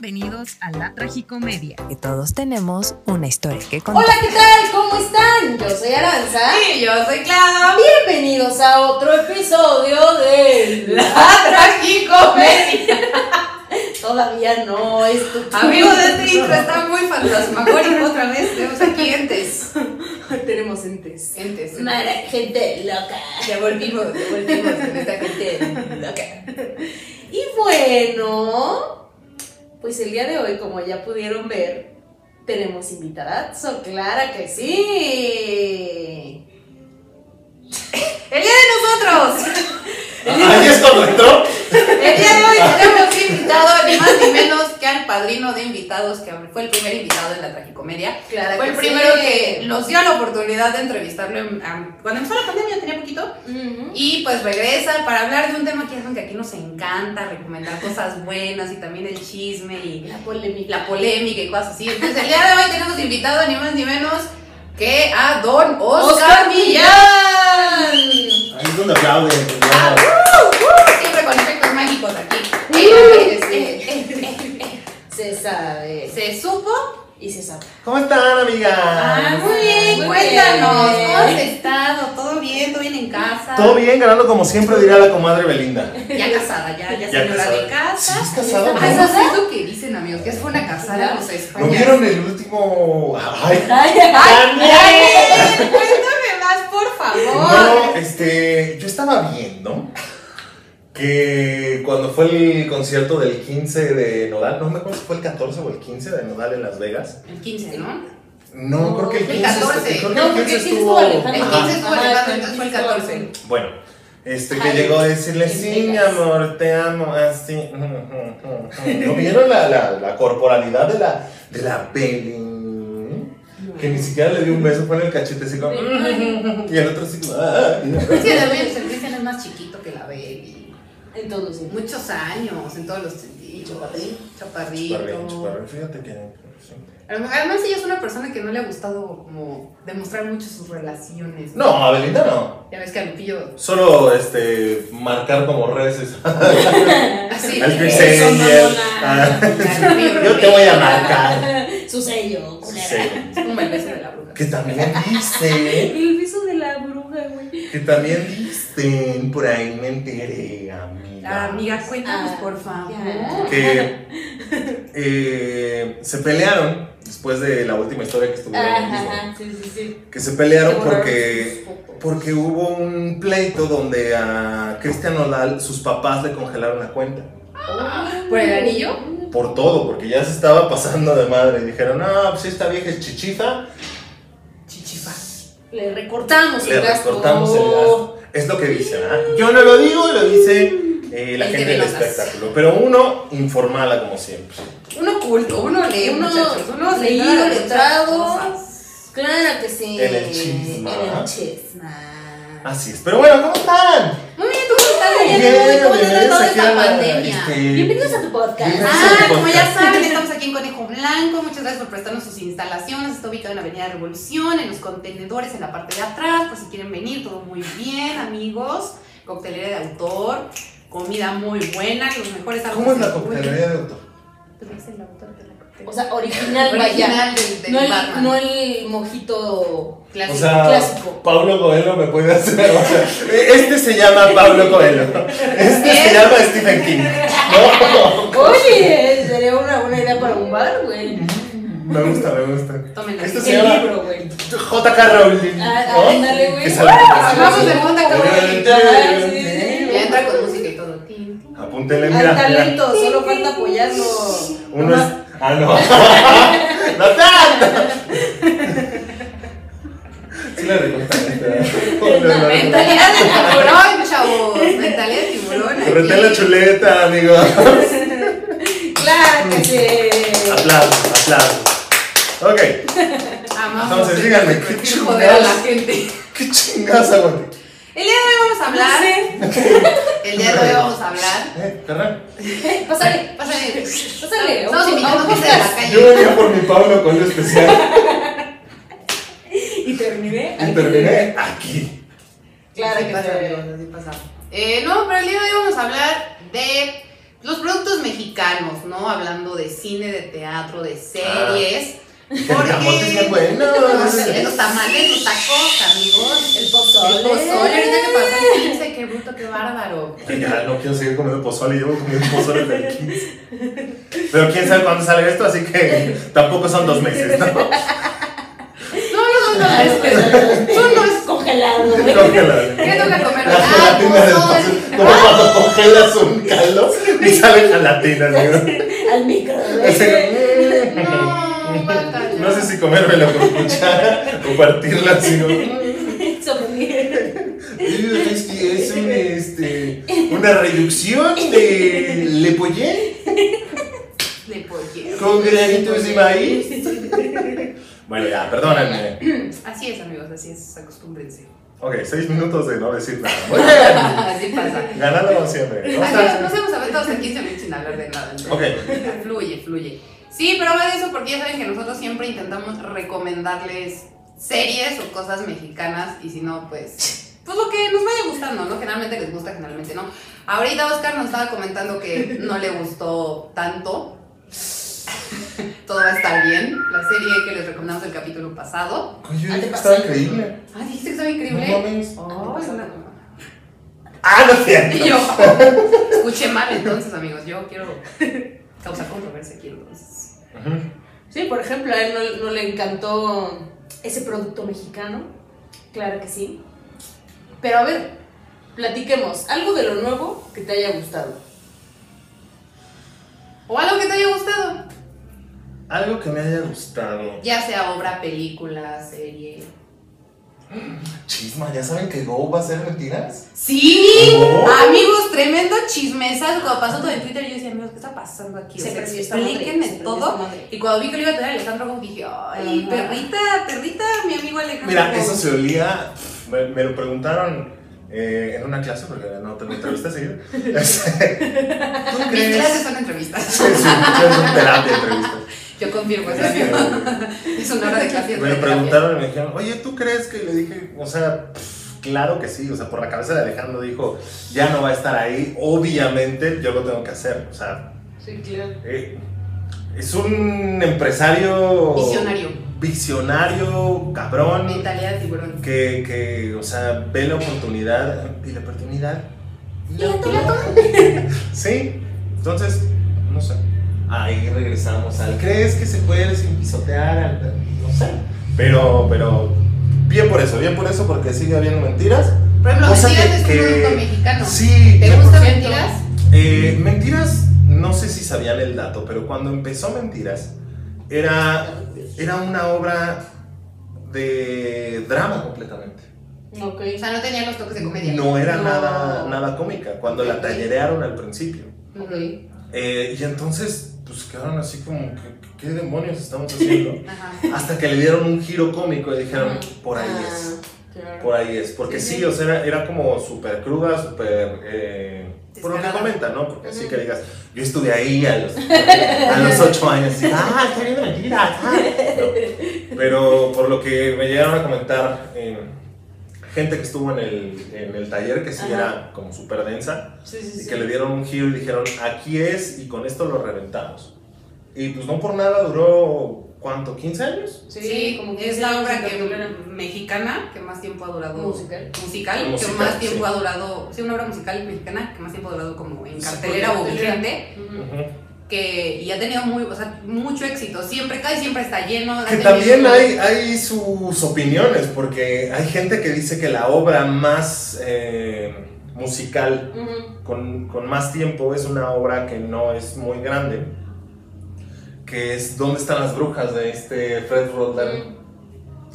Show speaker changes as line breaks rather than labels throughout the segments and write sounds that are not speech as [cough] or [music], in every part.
Bienvenidos a la tragicomedia.
Que todos tenemos una historia que contar.
Hola, ¿qué tal? ¿Cómo están? Yo soy Aranza.
Y yo soy Clau.
Bienvenidos a otro episodio de
La tragicomedia. [laughs]
Todavía no, es tu
Amigos, este intro está muy fantasmagórico otra vez. Tenemos aquí entes. [laughs]
Tenemos entes.
Entes.
Mara, gente loca.
Ya volvimos, ya volvimos con esta gente loca.
Y bueno, pues el día de hoy, como ya pudieron ver, tenemos invitadazo, clara que sí. [laughs]
El día de nosotros.
Ahí es cuando entró.
El día de hoy tenemos invitado ni más ni menos al padrino de invitados, que fue el primer invitado de la tragicomedia.
Clara
Fue el primero
sí.
que nos dio la oportunidad de entrevistarlo en- cuando empezó la pandemia, tenía poquito. Y pues regresa para hablar de un tema que saben que aquí nos encanta, recomendar cosas buenas y también el chisme y
La polémica.
la polémica y cosas así. Entonces el día de hoy tenemos invitado ni más ni menos que a Don Oscar,
Oscar
Millán.
Ahí es donde aplauden.
Ah, uh, uh, siempre con efectos mágicos aquí. Eh, eh, eh, eh, eh.
Se sabe.
Se supo.
Y se sabe.
¿Cómo están, amigas?
Ah, muy bien,
Muy
cuéntanos,
bien.
¿cómo has estado? ¿Todo bien? ¿Todo bien en casa?
Todo bien, ganando como siempre, diría la comadre Belinda.
Ya casada, ya, ya,
Ya
señora de casa.
Sí, es casada,
Ah,
¿no?
eso es lo que dicen, amigos, que es una casada, sea,
¿No vieron el último.? ¡Ay!
Ay,
¡Ay, cuéntame más, por favor!
Bueno, este. Yo estaba viendo que cuando fue el concierto del 15 de Nodal, no me acuerdo si fue el 14 o el 15 de Nodal en Las Vegas.
El 15, ¿no?
No, creo que el
el
15,
14.
creo que
No,
el
porque
15
el 15
estuvo.
estuvo Alejandro.
El
Ajá.
15 estuvo Alejandro, entonces fue el
15
14.
Bueno, este que
Ay,
llegó a decirle, sí, mi amor, te amo, así. ¿No vieron la, la, la corporalidad de la, de la Belly? Que ni siquiera le dio un beso, fue en el cachete así como. Y el otro así como.
Es que también el Cristian es más chiquito.
En todos los sentidos.
Muchos años, en todos los sentidos.
Chaparrín.
Chaparrito.
Chuparrín, Fíjate que. sí.
Además, ella es una persona que no le ha gustado como demostrar mucho sus relaciones.
No, a Belinda no.
Ya ves que a Lupillo.
Solo este, marcar como reces. [laughs]
Así.
Al. Ah, [laughs] Yo te voy a marcar.
Su sello.
Es como el beso de la bruja.
Que también dice. [laughs]
El beso de la bruja, güey.
Que también dicen, por ahí me enteré, amiga.
Ah, amiga, cuéntanos,
Ah,
por favor.
Que eh, se pelearon después de la última historia que estuvieron.
Ajá, sí, sí, sí.
Que se pelearon porque, porque hubo un pleito donde a Cristian Nodal sus papás le congelaron la cuenta.
¿Por el anillo?
Por todo, porque ya se estaba pasando de madre. Dijeron, no, pues esta vieja es Chichifa.
Le recortamos
le
el gasto.
recortamos el gasto. Es lo que dicen, ¿ah? Yo no lo digo, lo dice eh, la
El
gente del espectáculo. Pero uno informala como siempre.
Uno culto, uno lee,
Uno.
Uno
leído, letrado. Claro que sí.
En el chisma.
En el chisma.
Así es. Pero bueno, ¿cómo están?
Muy bien,
bienvenidos a este,
Bienvenidos a tu podcast.
Ah, como ya saben, [laughs] estamos aquí en Conejo Blanco. Muchas gracias por prestarnos sus instalaciones. Está ubicado en la Avenida Revolución, en los contenedores, en la parte de atrás. Por si quieren venir, todo muy bien, amigos. Coctelera de autor, comida muy buena, los mejores
¿Cómo es la coctelería de autor?
Tú eres el autor de la coctelería.
O sea, original,
Original
vaya.
del, del
No el, no el mojito
Clásico.
O sea,
clásico.
Pablo Coelho me puede hacer. O sea, este se llama Pablo Coelho. Este se llama Stephen King. No.
Oye, sería una buena idea para un bar, güey.
Me gusta, me gusta.
Tomen
Este se llama
libro, güey.
J.K. Rowling.
Ah,
¿no?
ándale, güey.
Que sale-
Ah,
vamos de J.K. Rowling.
Ah.
Ya entra con música y todo.
Apúntele,
Hay
mira. mira.
talento, solo falta apoyarlo.
Uno es. Ah, no. [laughs] no tanto. Sí la recortaste. [laughs]
Mentalidad de tiburón, chavos. Mentalidad de tiburón.
Correte la chuleta, amigo.
Claro que sí.
Aplausos, aplausos. Ok,
Amamos
Entonces, díganme, ¿qué
joder a la
chingados?
gente.
qué chingados aguante.
El día de hoy vamos a hablar. [laughs] El día de hoy vamos a hablar.
Eh, carnal.
Eh, [laughs] Pásale,
Pásale.
pásale.
Estamos invitando
a
gente de la.
Yo
calle.
venía por mi Pablo con lo especial [laughs]
Y terminé.
y terminé aquí.
Claro que
pasa,
sí.
amigos, así pasa. Eh, no, pero el día de hoy vamos a hablar de los productos mexicanos. mexicanos, ¿no? Hablando de cine, de teatro, de series.
El camote es bueno. [laughs]
Los tamales, los tacos, amigos.
El pozole.
El pozole, ahorita que pasó el 15, qué bruto, qué bárbaro.
Ay, Ya no quiero seguir comiendo pozole, llevo comiendo pozole desde el 15. Pero quién sabe cuándo sale esto, así que tampoco son dos meses, ¿no?
No, no, no, no.
Son los congelados.
Congelado.
¿Qué toca comer?
La
Ah,
gelatina del
pozole.
Como cuando congelas un caldo y sale gelatina.
Al micro.
No,
No sé si comérmela con cuchara o partirla así, [laughs] Es que es un, este, una reducción de lepollé
De pollero.
con granitos de maíz. Bueno, ya, perdónenme.
Así es, amigos, así es, acostúmbrense.
Ok, seis minutos de no decir nada. Muy [laughs] bien.
Así pasa.
Ganando siempre. ¿no?
Así nos hemos aventado hasta 15 minutos sin hablar de nada. entonces,
Ok.
Fluye, fluye. Sí, pero habla de eso porque ya saben que nosotros siempre intentamos recomendarles series o cosas mexicanas y si no, pues, pues lo que nos vaya gustando, ¿no? Generalmente les gusta, generalmente no. Ahorita Oscar nos estaba comentando que no le gustó tanto. [laughs] Todo va a estar bien. La serie que les recomendamos el capítulo pasado.
Oye, yo dije que estaba increíble.
Ah, dijiste que estaba increíble.
No mames.
Ay, una-
Ah, no es cierto.
Y [laughs] yo, escuché mal entonces, amigos. Yo quiero causar controversia aquí entonces.
Sí, por ejemplo, a él no, no le encantó ese producto mexicano. Claro que sí. Pero a ver, platiquemos. Algo de lo nuevo que te haya gustado.
O algo que te haya gustado.
Algo que me haya gustado.
Ya sea obra, película, serie.
Chisma, ¿ya saben que Go va a ser mentiras?
Sí,
Oh.
amigos, tremendo chismesazo. Cuando pasó todo en Twitter, yo decía, amigos, ¿qué está pasando aquí? O
Se
sea,
esta madre,
explíquenme
se
todo. Y cuando vi que lo iba a tener Alejandro Gou, dije, ay,
Ajá.
perrita, perrita, mi amigo Alejandro
Mira,
Gou.
eso se olía. Me, me lo preguntaron eh, en una clase, porque no tengo entrevistas [laughs] seguido. [laughs] Este, ¿Tú
Mis
crees?
clases son entrevistas.
Sí, sí, es un terapia entrevistas.
Yo confirmo eso. [laughs] Es una hora de clase. y otra
Me lo preguntaron y me dijeron, oye, ¿tú crees que? Y le dije, o sea, pff, claro que sí. O sea, por la cabeza de Alejandro dijo, ya no va a estar ahí. Obviamente yo lo tengo que hacer. O sea,
Sí, claro.
eh, es un empresario.
Visionario.
Visionario, cabrón.
Mentalidad de tiburón.
que, que, o sea, ve la oportunidad y la oportunidad.
Y la toma. [laughs]
Sí, entonces, no sé. Ahí regresamos al. ¿Crees que se puede sin pisotear? al- No sé. Pero, pero, bien por eso, bien por eso, porque sigue habiendo mentiras.
Por ejemplo,
Cosa
Mentiras
que-
es un
que-
producto mexicano.
Sí,
¿Te gusta Mentiras?
eh, mentiras, no sé si sabían el dato, pero cuando empezó Mentiras, era, era una obra de drama completamente.
Ok.
O sea, no tenía los toques de comedia.
No era
No.
Nada, nada cómica, cuando la tallerearon al principio.
Ok.
Eh, y entonces, pues quedaron así como, ¿qué, qué demonios estamos haciendo? [laughs]
Ajá.
Hasta que le dieron un giro cómico y dijeron, por ahí
Ah,
es,
claro.
por ahí es. Porque
Sí,
sí,
sí.
o sea, era, era como súper cruda, súper... eh, por lo que comentan, ¿no? Porque así que digas, yo estuve ahí a los, [laughs] a los ocho años, y, ah, está viendo mentiras. ah". [laughs] No. Pero por lo que me llegaron a comentar eh, gente que estuvo en el, en el taller, que sí
Ajá.
era como súper densa,
Sí, sí,
y
sí.
que le dieron un giro y dijeron, aquí es, y con esto lo reventamos. Y pues no por nada duró, ¿cuánto? ¿15 años?
Sí,
como
es
15
la obra que mexicana que más tiempo ha durado
Musical.
musical, que
Musical,
más tiempo
sí.
ha durado, sí, una obra musical mexicana que más tiempo ha durado como en
Sí,
cartelera o vigente,
Ujú.
Ujú.
Que y ha tenido muy, o sea, mucho éxito, siempre cae, siempre está lleno.
Que también hay, hay sus opiniones, porque hay gente que dice que la obra más eh, musical, con, con más tiempo, es una obra que no es muy grande, que es ¿Dónde están las brujas? de este Fred Roldán.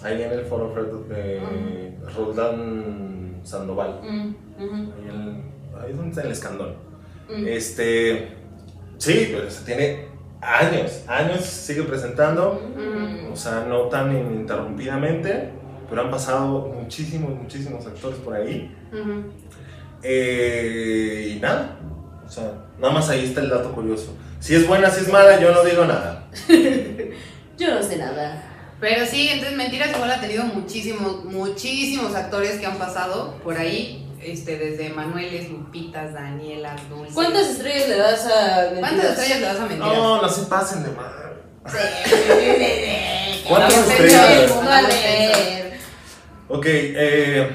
Ahí en el foro Fred de Roldán Sandoval.
Ujú. Ujú.
Ahí, es donde está el escandón. Este, sí, pero se tiene años, años sigue presentando. O sea, no tan ininterrumpidamente, pero han pasado muchísimos, muchísimos actores por ahí. Eh, y nada, o sea, nada más ahí está el dato curioso. Si es buena, si es mala, yo no digo nada. [laughs]
Yo no sé nada.
Pero sí, entonces Mentiras igual ha tenido muchísimos, muchísimos actores que han pasado por ahí. Este, desde Manueles, Lupitas, Danielas, Dulces.
¿Cuántas estrellas le das a
¿Cuántas
Mentiras?
estrellas le das a mentiras?
No, no se pasen de mal.
Sí.
¿Cuántas estrellas? Ok, eh,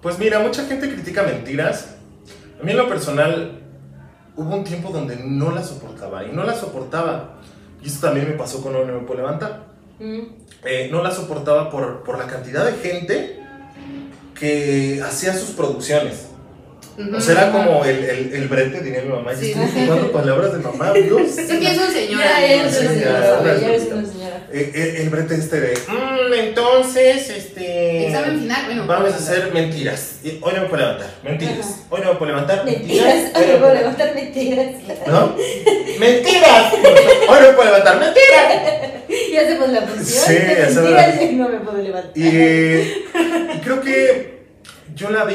pues mira, mucha gente critica mentiras. A mí en lo personal hubo un tiempo donde no la soportaba y no la soportaba. Y eso también me pasó con No Me Puedo Levantar.
Mm.
Eh, no la soportaba por, por la cantidad de gente que hacía sus producciones.
Ujú.
O sea, era como el, el, el brete, diría mi mamá.
Sí.
Y estoy jugando palabras de mamá, Dios. [laughs]
Es que es un señor.
Ya, ya eres
Sí,
una señora, ya eres
señora.
una señora.
Eh, el brete este de, "Mm, entonces, este...
Examen final, bueno.
Vamos a hacer mentiras. Y Hoy no me puedo levantar. Mentiras.
Ajá.
Hoy no me puedo levantar.
Mentiras.
Hoy no me puedo levantar.
mentiras.
¿No? ¡Mentiras! Hoy no me puedo levantar. ¡Mentiras!
Y hacemos la función.
Sí, hacemos
mentiras
la-
y no me puedo levantar.
Y, y creo que yo la vi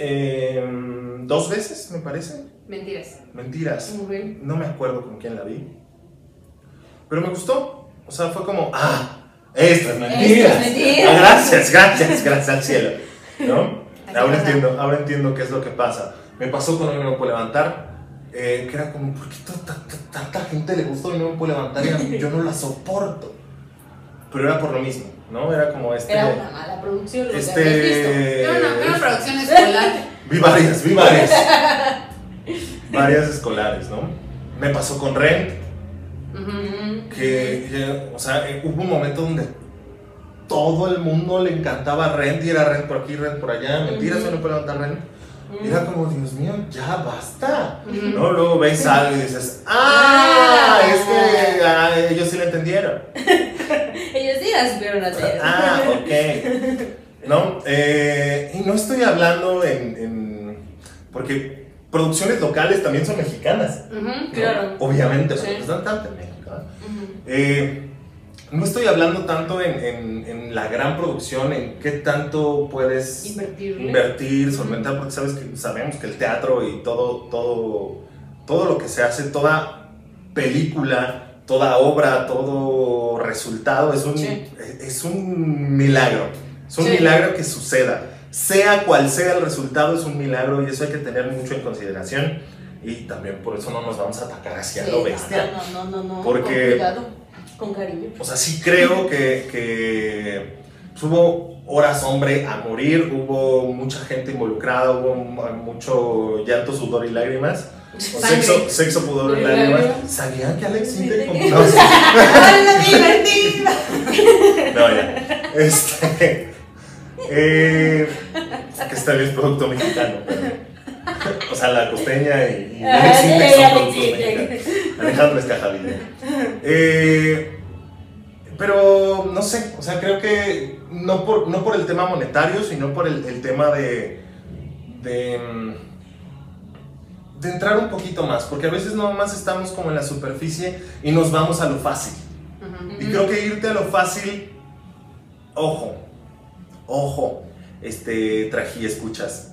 eh, dos veces, me parece.
Mentiras.
Mentiras. No me acuerdo con quién la vi. Pero me gustó. O sea, fue como, ah, esto es mentiras. Gracias, gracias, gracias al cielo. ¿No?
Así
Ahora
pasa.
entiendo, ahora entiendo qué es lo que pasa. Me pasó Hoy no me puedo levantar. eh, que era como, ¿por qué ta- ta- ta- tanta gente le gustó y no me puedo levantar? Yo no la soporto. Pero era por lo mismo, ¿no? Era como este.
Era una mala producción lo
este.
visto.
Era una, una producción escolar.
Vi varias, vi varias. varias escolares, ¿no? Me pasó con Rent, que, que, o sea, eh, hubo un momento donde todo el mundo le encantaba Rent y era Rent por aquí, Rent por allá. Mentiras,
Ujú.
yo no puedo levantar Rent. Y era como, Dios mío, ya basta. ¿No? Luego ves algo y dices, ¡ah!
Ah.
Es que ah, ellos sí lo entendieron. [laughs]
Ellos sí la supieron hacer.
Ah, [laughs] ok. ¿No? Eh, y no estoy hablando en, en- Porque producciones locales también son mexicanas.
Claro.
Obviamente,
Sí.
porque están tanto. Eh, no estoy hablando tanto en, en- en la gran producción, en qué tanto puedes
Invertirle.
invertir, solventar, porque sabes que sabemos que el teatro y todo, todo, todo lo que se hace, toda película, toda obra, todo resultado es un,
Sí.
es un milagro. Es un
Sí.
milagro que suceda. Sea cual sea el resultado, es un milagro y eso hay que tener mucho en consideración. Y también por eso no nos vamos a atacar hacia
Sí,
lo
no,
bestia.
No, no, no, no.
Porque-
Con cuidado, con cariño.
O sea, sí creo que, que pues, hubo horas hombre a morir, hubo mucha gente involucrada, hubo mu- mucho llanto, sudor y lágrimas. Sexo, sexo, pudor y lágrimas. ¿Sabían que Alex
de
compró- [laughs] No, ya. Este. eh, que está bien producto mexicano. pero- o sea, la costeña y, y
Ah,
Alex
sí,
son productos mexicanos. Alejandro Escajadilla. Eh, pero no sé, o sea, creo que no por, no por el tema monetario, sino por el, el tema de, de, mm, de entrar un poquito más, porque a veces nomás estamos como en la superficie y nos vamos a lo fácil. Y creo que irte a lo fácil, ojo, ojo, este, traje escuchas.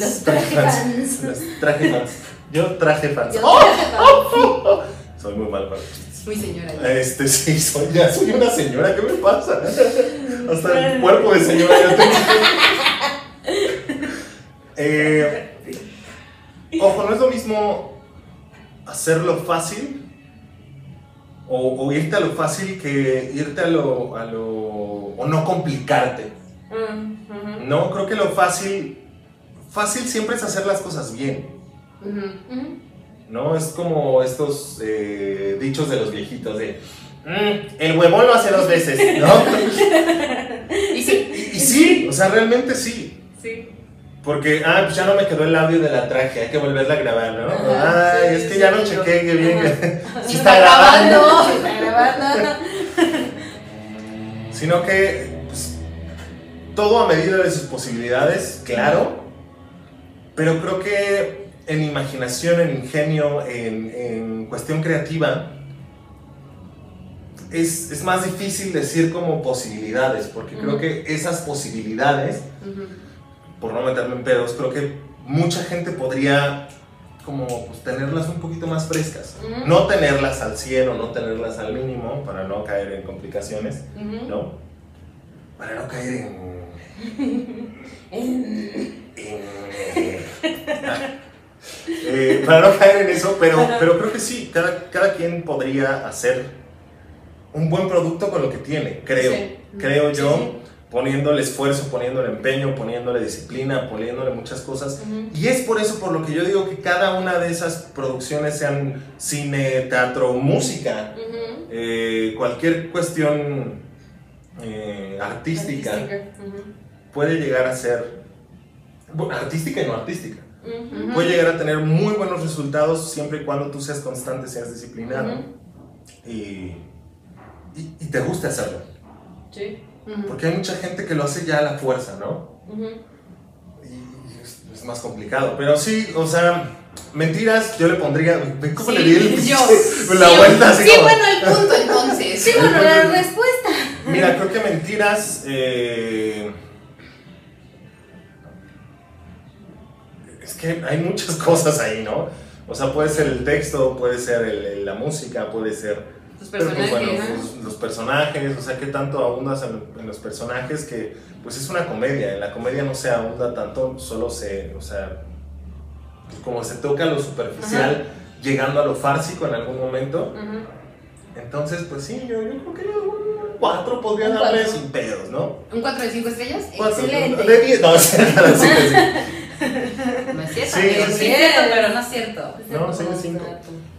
Los
Traje
traje
fans.
fans.
Los traje fans. Yo traje fans.
Yo
¡Oh!
traje fans.
Soy muy mal para chistes.
Muy señora.
Este, sí, soy, ya soy una señora, ¿qué me pasa? [laughs] Hasta el cuerpo de señora ya tengo. [laughs] Eh, ojo, no es lo mismo hacerlo fácil o, o irte a lo fácil que irte a lo, a lo. o no complicarte.
Mm.
No, creo que lo fácil. Fácil siempre es hacer las cosas bien.
Ujú.
¿No? Es como estos eh, dichos de los viejitos de "Mm, el huevón lo hace dos veces, ¿no? [laughs]
Y sí.
y, y sí, o sea, realmente sí.
Sí.
Porque, ah, pues ya no me quedó el audio de la traje, hay que volverla a grabar, ¿no?
Ajá,
Ay,
sí,
es que
sí,
ya no chequé que bien.
Sí, [laughs]
Sí está grabando.
Está grabando. [laughs]
Sino que, pues, todo a medida de sus posibilidades, claro. Pero creo que en imaginación, en ingenio, en, en cuestión creativa, es, es más difícil decir como posibilidades, porque creo que esas posibilidades, por no meterme en pedos, creo que mucha gente podría como pues, tenerlas un poquito más frescas. No tenerlas al 100 o no tenerlas al mínimo para no caer en complicaciones. ¿no? Para no caer en, Eh, para no caer en eso, pero, pero creo que sí, cada, cada quien podría hacer un buen producto con lo que tiene, creo.
Sí.
Creo
Sí,
yo,
sí.
poniéndole esfuerzo, poniéndole empeño, poniéndole disciplina, poniéndole muchas cosas.
Ujú.
Y es por eso por lo que yo digo que cada una de esas producciones, sean cine, teatro, música, eh, cualquier cuestión eh, artística, puede llegar a ser bueno, artística y no artística.
Ujú.
Puede llegar a tener muy buenos resultados siempre y cuando tú seas constante, seas disciplinado y, y, y te guste hacerlo.
Sí.
Porque hay mucha gente que lo hace ya a la fuerza, ¿no? Y es, es más complicado. Pero sí, o sea, mentiras, yo le pondría. ¿Ven cómo
Sí,
le di el,
yo. [laughs]
la
Sí,
vuelta así
Sí,
como-
bueno, el punto entonces. [laughs]
Sí, bueno, la respuesta.
Mira, creo que mentiras. eh, que hay muchas [laughs] cosas ahí, ¿no? O sea, puede ser el texto, puede ser el- la música, puede ser.
Los
pues,
personajes.
bueno, los, los personajes, o sea, que tanto ahondas en, en los personajes que, pues es una comedia. En la comedia no se ahonda tanto, solo se, o sea, pues, como se toca lo superficial, llegando a lo fársico en algún momento. Entonces, pues sí, yo, yo creo que un 4 podría darle
cuatro.
sin pedos, ¿no?
¿Un 4 de 5 estrellas?
Cuatro,
Excelente.
De 10, no, [laughs] sí, sí, [laughs] sí.
No es cierto,
Sí, sí,
sí
sí.
es cierto, pero no es cierto.
No, sí, de cinco.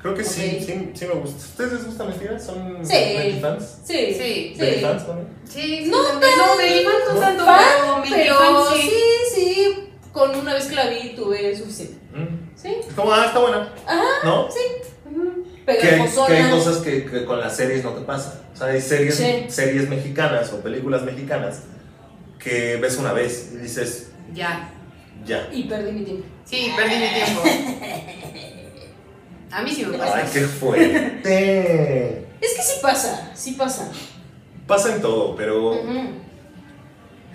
Creo que sí,
Ok.
sí, sí me gusta. ¿Ustedes les gusta Mentiras? ¿Son
Sí.
Fans?
Sí.
Sí.
¿Betty fans también?
Sí, sí,
No
no, de Iván no tanto, pero
sí, sí. Con una vez que la vi tuve suficiente.
Mm.
Sí.
Es como, ah, está buena.
Ajá,
¿No?
sí.
Que que hay cosas que, que con las series no te pasan. O sea, hay series,
Sí.
series mexicanas o películas mexicanas que ves una vez y dices,
Ya.
Ya.
Y perdí mi tiempo.
Sí, perdí mi tiempo. [laughs] A mí sí me pasa.
Ay, qué fuerte.
Es que sí pasa, sí pasa.
Pasa en todo, pero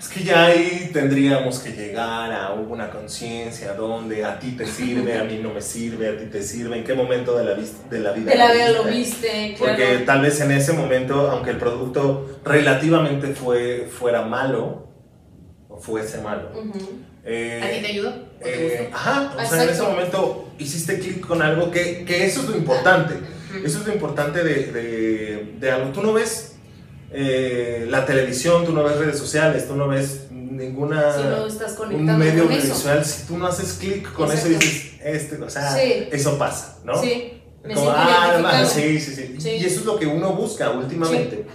es que ya ahí tendríamos que llegar a una conciencia donde a ti te sirve, a mí no me sirve, a ti te sirve, en qué momento de la, de la vida.
De la vida lo
viste?
claro.
Porque tal vez en ese momento, aunque el producto relativamente fue, fuera malo, o fuese malo,
Ujú.
Eh,
¿A ti te ayudó? ¿O te
eh, ajá, o sea, en ese momento hiciste clic con algo que, que eso es lo importante. Eso es lo importante de, de, de algo. Tú no ves eh, la televisión, tú no ves redes sociales, tú no ves ninguna
Si no estás
un medio audiovisual. Si tú no haces clic con eso y dices, este, o sea,
Sí.
eso pasa, ¿no?
Sí,
Como, ah, sí, sí, sí,
Sí.
Y eso es lo que uno busca últimamente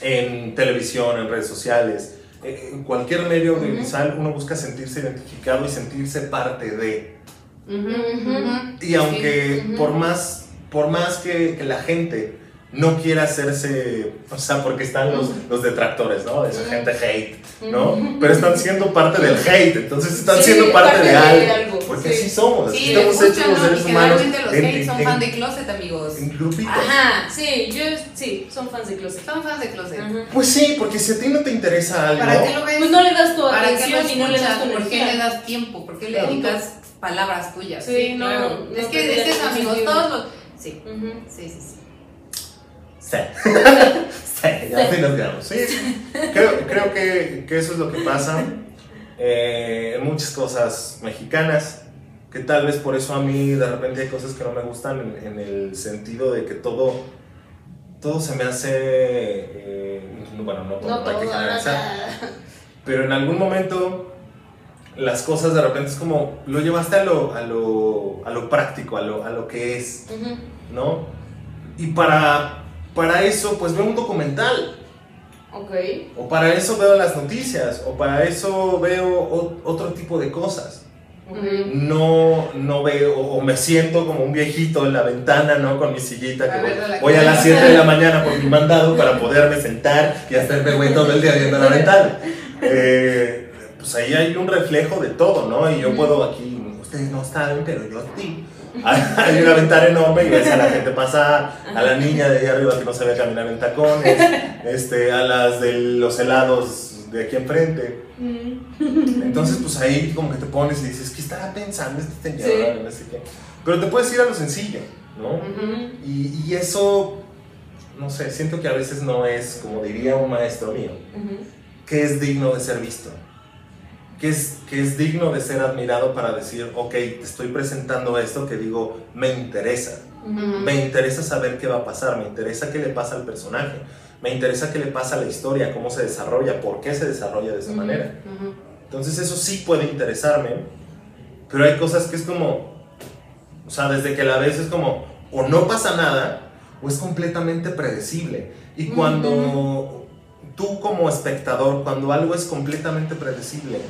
en televisión, en redes sociales, en cualquier medio audiovisual, uno busca sentirse identificado y sentirse parte de. Y aunque por más, por más que, que la gente no quiera hacerse, o sea, porque están los, los detractores, ¿no? Esa gente hate, ¿no? Pero están siendo parte del hate, entonces están
Sí,
siendo parte,
parte
de,
de
algo,
algo,
porque
sí.
así somos,
Sí,
estamos
les
hechos
gusta,
los
¿no?
seres
Y
humanos
generalmente los
en,
gays son
en-
fan de closet, amigos.
en grupitos.
Ajá, sí, yo sí, son fans de Closet.
Son fans de closet.
Ajá.
Pues sí, porque si a ti no te interesa algo,
¿Para qué lo ves?
Pues no le das tu
¿Para qué lo
atención y no le das tu
¿Por qué le das tiempo? ¿Por qué le dedicas palabras tuyas?
Sí, no,
claro.
no
es que es eso, amigos. Todos los. Sí, sí, sí. sí. [laughs]
sí. sí, así nos quedamos. Sí, creo, creo que, que eso es lo que pasa eh, en muchas cosas mexicanas, que tal vez por eso a mí de repente hay cosas que no me gustan en, en el sentido de que todo, todo se me hace, eh, bueno, no todo,
No
no hay que
todo,
generalizar,
nada. [laughs]
pero en algún momento las cosas de repente es como, lo llevaste a lo, a lo, a lo práctico, a lo, a lo que es. ¿no? Y para, para eso, pues veo un documental,
Ok.
o para eso veo las noticias, o para eso veo o- otro tipo de cosas. No, no veo, o me siento como un viejito en la ventana, ¿no? Con mi sillita, que voy,
la
voy a las
cabeza.
7 de la mañana por [laughs] mi mandado para poderme sentar y hacerme güey todo el día viendo la ventana. [laughs] Eh, pues ahí hay un reflejo de todo, ¿no? Y yo puedo aquí, ustedes no saben, pero yo sí. [laughs] Hay una ventana enorme y ves a la gente pasar, a la niña de ahí arriba que no sabe caminar en tacones, este, a las de los helados de aquí enfrente. Entonces, pues ahí como que te pones y dices, ¿qué estará pensando este señor?
Sí.
No sé qué. Pero te puedes ir a lo sencillo, ¿no? Y, y eso, no sé, siento que a veces no es, como diría un maestro mío, que es digno de ser visto. que es, que es digno de ser admirado para decir, ok, te estoy presentando esto que digo, me interesa. Me interesa saber qué va a pasar, me interesa qué le pasa al personaje, me interesa qué le pasa a la historia, cómo se desarrolla, por qué se desarrolla de esa manera. Entonces eso sí puede interesarme, pero hay cosas que es como, o sea, desde que la ves es como, o no pasa nada, o es completamente predecible. Y cuando tú como espectador, cuando algo es completamente predecible,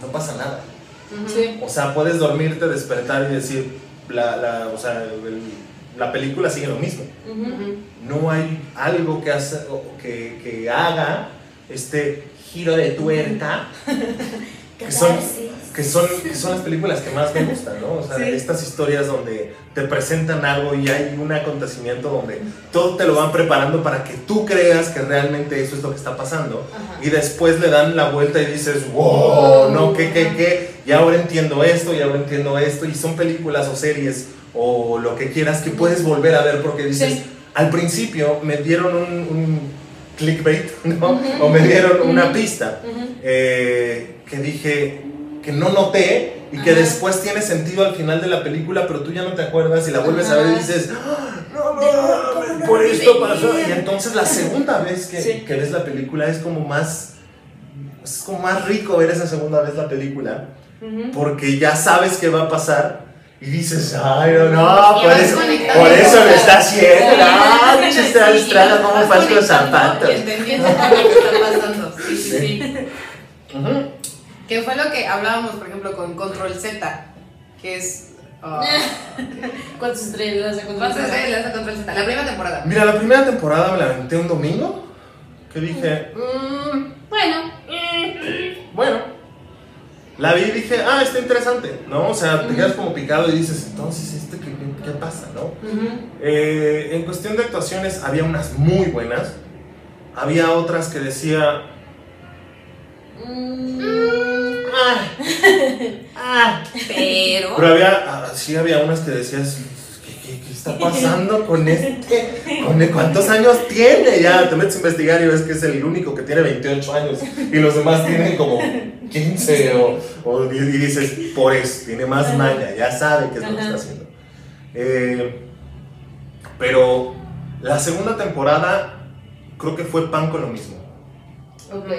no pasa nada.
Sí.
O sea, puedes dormirte, despertar y decir, la, la, o sea, el- la película sigue lo mismo. No hay algo que, hace, que, que haga este giro de tuerca, [laughs] que son, que, son, que son las películas que más me gustan, ¿no? O sea,
Sí.
estas historias donde te presentan algo y hay un acontecimiento donde todo te lo van preparando para que tú creas que realmente eso es lo que está pasando
Ajá.
y después le dan la vuelta y dices, wow, no, ¿qué, qué, qué? Y ahora entiendo esto, y ahora entiendo esto, y son películas o series o lo que quieras que puedes volver a ver porque dices,
Sí.
al principio me dieron un, un clickbait, [laughs] ¿no? O me dieron una pista eh, que dije que no noté y que
Ajá.
después tiene sentido al final de la película, pero tú ya no te acuerdas y la vuelves a ver y dices, "Ah, no mames, por esto pasó. Y entonces la segunda vez que,
Sí.
que ves la película es como más, es como más rico ver esa segunda vez la película, porque ya sabes qué va a pasar. Y dices, ay, no, no,
Y
por eso, por eso lo está haciendo. Ah, pinche
sí,
está distraído, fue con los zapatos.
Entendiendo lo que está pasando. Sí, sí, sí.
Ujú.
Que fue lo que hablábamos, por ejemplo, con Control Z, que es. ah, [laughs]
¿Cuántas estrellas de
¿Cuántas veces le das a Control Z? La primera temporada.
Mira, la primera temporada me la aventé un domingo, que dije, "Mm,
Bueno,
bueno. La vi y dije, ah, está interesante, ¿no? O sea, te quedas como picado y dices, entonces, ¿este qué, qué- qué pasa, no? Eh, en cuestión de actuaciones, había unas muy buenas. Había otras que decía,
Mm.
ah, ah. [laughs]
pero.
Pero había, ah, sí había unas que decías, ¿qué, qué, qué está [laughs] pasando con [laughs] este? ¿Con el- ¿Cuántos años tiene? Ya te metes a investigar y ves que es el único que tiene 28 años y los demás tienen como 15 o, o y dices, por eso, tiene más maña, ya sabe qué es lo que está haciendo. Eh, pero la segunda temporada creo que fue pan con lo mismo.
Ok.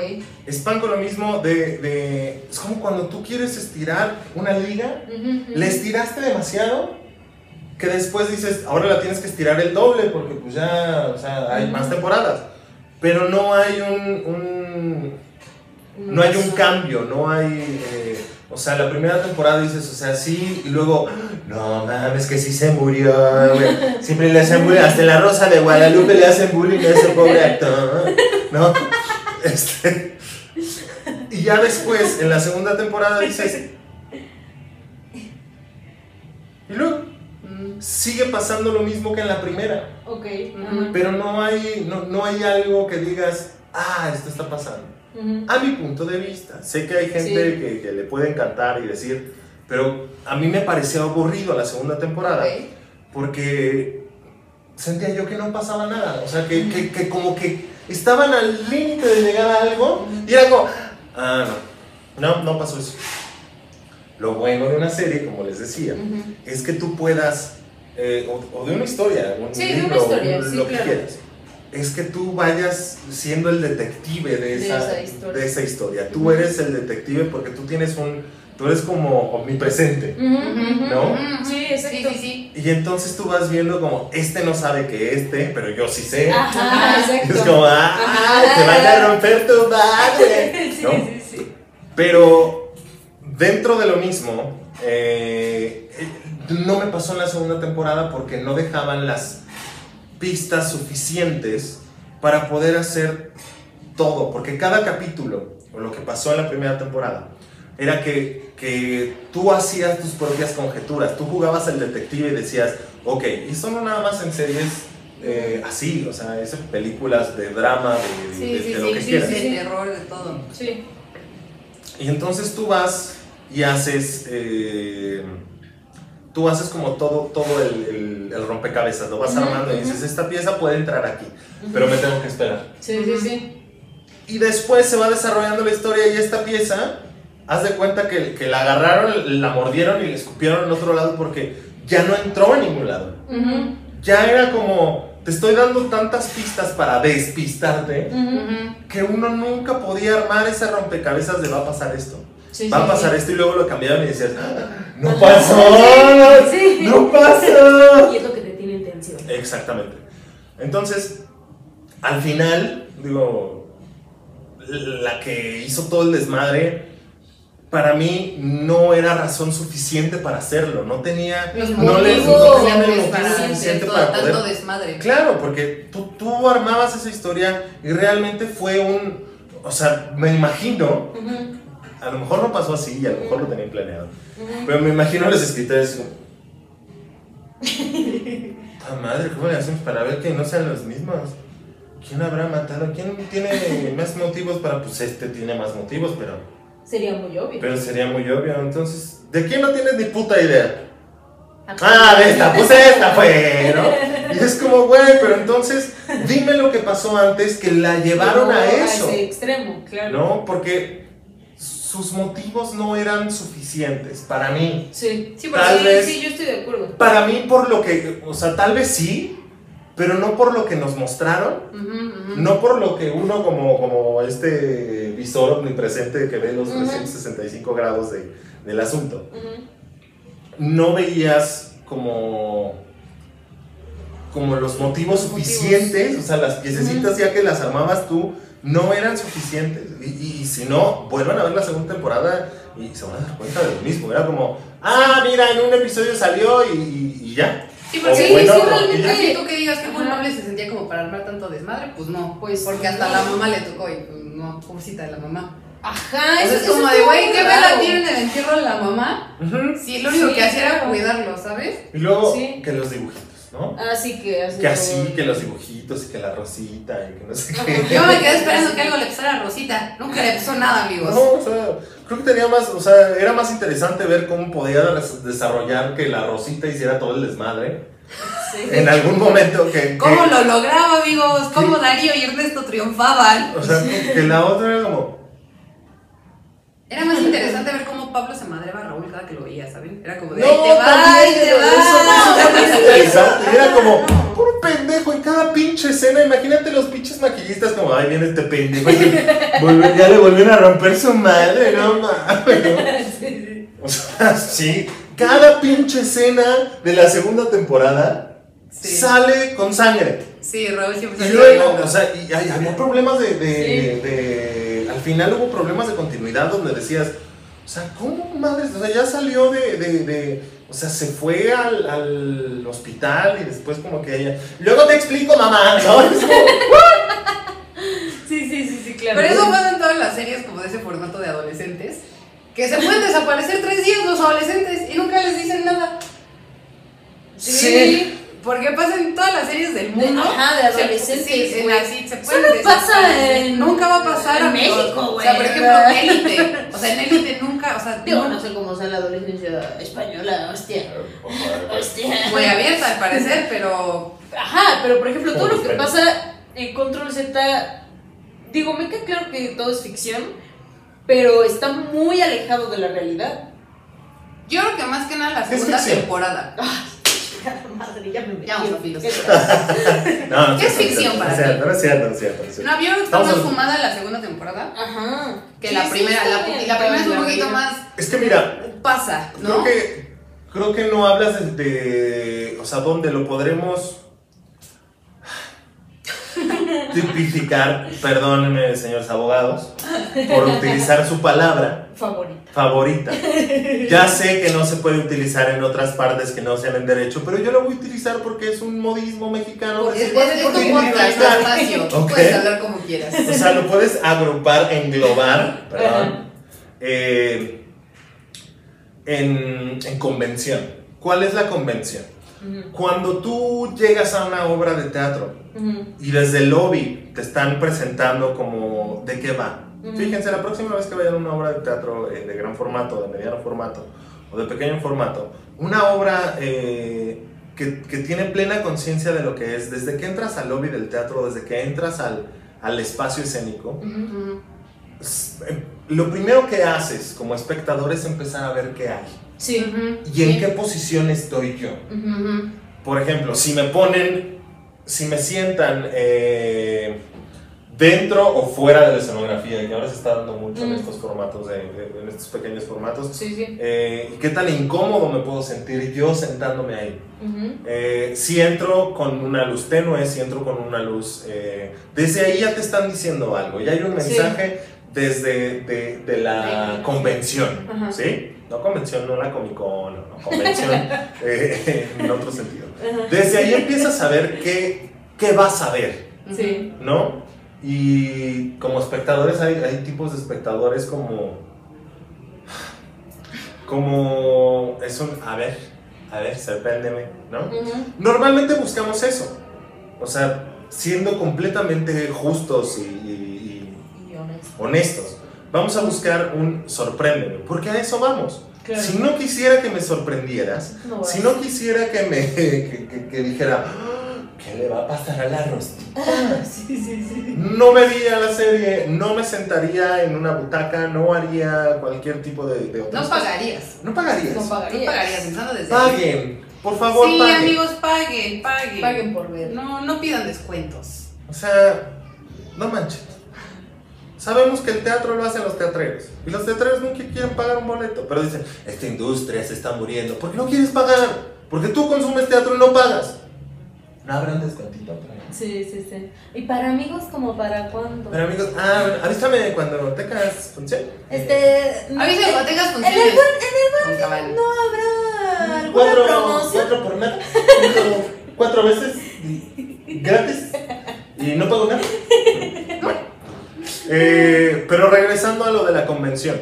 Es pan con lo mismo de, de- Es como cuando tú quieres estirar una liga le estiraste demasiado que después dices, ahora la tienes que estirar el doble porque pues ya, o sea, hay más temporadas. Pero no hay un, un- no hay un cambio, no hay, eh, o sea, la primera temporada dices, o sea, sí, y luego, no mames, que sí se murió, güey. Siempre le hacen bullying, hasta la Rosa de Guadalupe le hacen bullying a ese pobre actor, ¿no? Este, y ya después, en la segunda temporada dices, y luego, sigue pasando lo mismo que en la primera,
Ok.
Ujú.
pero no hay, no, no hay algo que digas, ah, esto está pasando.
Ujú.
A mi punto de vista, sé que hay gente
Sí.
que, que le puede encantar y decir, pero a mí me pareció aburrido la segunda temporada
Ok.
porque sentía yo que no pasaba nada, o sea, que, que, que como que estaban al límite de llegar a algo y era como, ah, no, no, no pasó eso. Lo bueno de una serie, como les decía, es que tú puedas, eh, o, o de una historia, un
Sí, de una
libro,
historia,
un-
sí,
lo que
claro.
quieras, es que tú vayas siendo el detective de
De
esa,
esa historia.
de esa historia. Tú eres el detective porque tú tienes un, tú eres como omnipresente.
Ujú, ujú.
¿No?
Ujú.
Sí, exacto.
Sí, sí, sí.
Y entonces tú vas viendo como, este no sabe que este, pero yo sí sé.
Ajá,
Y
exacto.
es como, ah,
Ajá.
te van a romper tu madre. [laughs]
Sí,
¿no?
sí, sí.
Pero dentro de lo mismo, eh, no me pasó en la segunda temporada porque no dejaban las pistas suficientes para poder hacer todo. Porque cada capítulo, o lo que pasó en la primera temporada, era que, que tú hacías tus propias conjeturas. Tú jugabas al detective y decías, ok, y esto no nada más en series eh, así, o sea, es en películas de drama, de,
Sí,
de-
sí,
de lo
sí,
que
sí,
quieras.
de terror, de todo.
Sí.
Y entonces tú vas y haces, eh, tú haces como todo, todo el, el- el rompecabezas, lo vas armando y dices, esta pieza puede entrar aquí, pero me tengo que esperar.
Sí, sí, sí.
Y después se va desarrollando la historia y esta pieza, haz de cuenta que, que la agarraron, la mordieron y le escupieron en otro lado porque ya no entró a ningún lado. Ya era como, te estoy dando tantas pistas para despistarte que uno nunca podía armar ese rompecabezas de va a pasar esto.
Sí,
va
sí,
a pasar
sí.
esto y luego lo cambiaron y decías, "Ah, no
Ajá,
pasó, [laughs] no pasó.
Y es lo que te tiene en tensión.
Exactamente. Entonces, al final, digo, la que hizo todo el desmadre, para mí no era razón suficiente para hacerlo. No tenía,
Los
no le-
motivos
no tenía el
suficientes
motivo
para
suficiente
todo,
para
tanto
poder
desmadre.
Claro, porque tú, tú armabas esa historia y realmente fue un. O sea, me imagino, a lo mejor no pasó así y a lo mejor lo tenían planeado, pero me imagino a los escritores. [laughs] "Ah, madre, ¿cómo le hacemos para ver que no sean los mismos? ¿Quién habrá matado? ¿Quién tiene más motivos para.? Pues este tiene más motivos, pero.
Sería muy obvio.
Pero sería muy obvio. Entonces, ¿de quién no tienes ni puta idea? Ah, de esta, pues esta fue, ¿no? [laughs] Y es como, güey, pero entonces dime lo que pasó antes que la llevaron
No,
a eso,
ese extremo, claro.
¿no? Porque sus motivos no eran suficientes para mí.
Sí, sí,
Tal
sí,
vez-
sí, yo estoy de acuerdo.
Para mí por lo que, o sea, tal vez sí, pero no por lo que nos mostraron, no por lo que uno como, como este visor omnipresente que ve los
Ujú.
365 grados de- del asunto. No veías como como los motivos
Los
suficientes, o sea, las piececitas ya que las armabas tú no eran suficientes. Y, y si no, vuelvan a ver la segunda temporada y se van a dar cuenta de lo mismo. Era como, ah, mira, en un episodio salió y, y- y ya.
Sí, porque sí,
bueno,
sí, realmente, tú que digas que
Ajá.
culpable se sentía como para armar tanto desmadre, pues no.
Pues
porque hasta
no.
la mamá le tocó y pues no, pobrecita de la mamá.
Ajá,
O sea,
eso
es
eso
como de, güey, ¿qué vela tiene en el entierro de la mamá?
Ujú.
Sí, lo único
Sí,
que hacía era cuidarlo, ¿sabes?
Y luego
Sí.
que los dibujitos, ¿no?
Así que así.
Que así, que los dibujitos y que la rosita y que no sé qué.
Yo me quedé esperando que algo le pasara a Rosita. Nunca le pasó nada, amigos.
No, o sea, creo que tenía más, o sea, era más interesante ver cómo podía des- desarrollar que la Rosita hiciera todo el desmadre.
Sí.
En algún momento que... que-
¿Cómo lo lograba, amigos? ¿Cómo Darío y Ernesto triunfaban?
O sea, que la otra era como...
Era más interesante ver cómo Pablo se madreaba a Raúl cada que lo veía, ¿saben? Era como de,
No,
ahí te va, ahí te
eso
va.
interesante. Y era como, puro pendejo. Y cada pinche escena, imagínate los pinches maquillistas como, ay, viene este pendejo. ya le volvieron a romper su madre, no mames. [laughs] O sea, sí. Cada pinche escena de la segunda temporada
Sí.
sale con sangre.
Sí, Raúl siempre
Y luego, o sea, y hay- había problemas de, de,
Sí.
de- Al final hubo problemas de continuidad donde decías, sea, ¿cómo madres? O sea, ya salió de. de- de- o sea, se fue al, al hospital y después, como que ella. Luego te explico, mamá, ¿no? [laughs] Es como,
Sí, sí, sí, sí, claro.
Pero eso pasa en todas las series como de ese formato de adolescentes. Que se pueden desaparecer tres días los adolescentes y nunca les dicen nada.
Sí.
Porque pasa en todas las series del mundo.
ajá, de
Se-
adolescentes,
sí, en
güey.
así se pueden
no pasa en-
Nunca va a pasar
en. México,
O
güey.
sea, por ejemplo, Élite. O sea, en [laughs] Élite nunca, o sea,
Digo,
no-
no sé cómo sea la adolescencia española, hostia. Hostia.
muy abierta al parecer, pero
Ajá, pero por ejemplo, todo lo que pasa en Control Z, digo, me queda claro que todo es ficción, pero está muy alejado de la realidad.
yo creo que más que nada la segunda
ficción.
Madre, ya me metí.
Ya vamos a filosofar.
¿Qué [laughs] tal?
No, no
¿Qué es ficción
no
para ti?
No no es cierto. no es cierto.
No, yo creo que está más fumada la segunda temporada
Ajá.
que la primera. la,
bien,
y la primera es un poquito más
Es que mira,
pasa,
Creo que, creo que no hablas de, de- o sea, donde lo podremos tipificar, perdónenme, señores abogados, por utilizar su palabra
Favorita.
favorita. Ya [laughs] sé que no se puede utilizar en otras partes que no sean en derecho, pero yo lo voy a utilizar porque es un modismo mexicano.
Porque
se puede
espacio. Puedes hablar como quieras.
O sea, lo puedes agrupar, englobar, perdón, eh, en, en convención. ¿Cuál es la convención? Cuando tú llegas a una obra de teatro y desde el lobby te están presentando como de qué va. Fíjense, la próxima vez que vayan a una obra de teatro eh, de gran formato, de mediano formato o de pequeño formato, una obra eh, que, que tiene plena conciencia de lo que es, desde que entras al lobby del teatro, desde que entras al, al espacio escénico, eh, lo primero que haces como espectador es empezar a ver qué hay
Sí.
Y en
Sí.
qué posición estoy yo. Por ejemplo, si me ponen, si me sientan eh, dentro o fuera de la escenografía, que ahora se está dando mucho en
Mm.
estos formatos, de- de- en estos pequeños formatos,
Sí, sí.
eh, qué tan incómodo me puedo sentir yo sentándome ahí. Eh, si entro con una luz tenue, si entro con una luz... desde ahí ya te están diciendo algo, ya hay un mensaje desde de, de la convención. ¿sí? No convención, no la Comic Con, no, no, convención [laughs] eh, en otro sentido. Desde ahí empiezas a ver qué, qué vas a ver,
Sí.
¿no? Y como espectadores hay, hay tipos de espectadores como... Como... Es un... A ver, a ver, sorpréndeme, ¿no? Normalmente buscamos eso. O sea, siendo completamente justos y, y-
Y honesto.
y honestos. Vamos a buscar un sorpréndeme, porque a eso vamos.
Claro.
Si no quisiera que me sorprendieras,
No
si no quisiera que me [laughs] que, que- que dijera, "Ah, ¿qué le va a pasar a la rostita?
Sí, sí, sí.
No vería la serie, no me sentaría en una butaca, no haría cualquier tipo de, de
No
cosas.
pagarías.
No pagarías.
No
No
pagarías.
pagarías, pensando desde ahí.
Paguen, por favor,
Sí,
paguen.
amigos, paguen, paguen.
Paguen por ver.
No, no pidan descuentos.
O sea, no manches. Sabemos que el teatro lo hacen los teatreros. Y los teatreros nunca quieren pagar un boleto. Pero dicen, esta industria se está muriendo. ¿Por qué no quieres pagar? Porque tú consumes teatro y no pagas. No habrá un descuentito.
Sí, sí, sí. ¿Y para amigos como para cuándo?
Pero amigos, ah, avísame cuando tengas función.
Este.
Avísame cuando tengas
En el buen-
Con cabal.
no habrá alguna
Cuatro,
promoción.
cuatro por nada. Cuatro, cuatro veces gratis. Y no pago nada. Eh, [laughs] pero regresando a lo de la convención.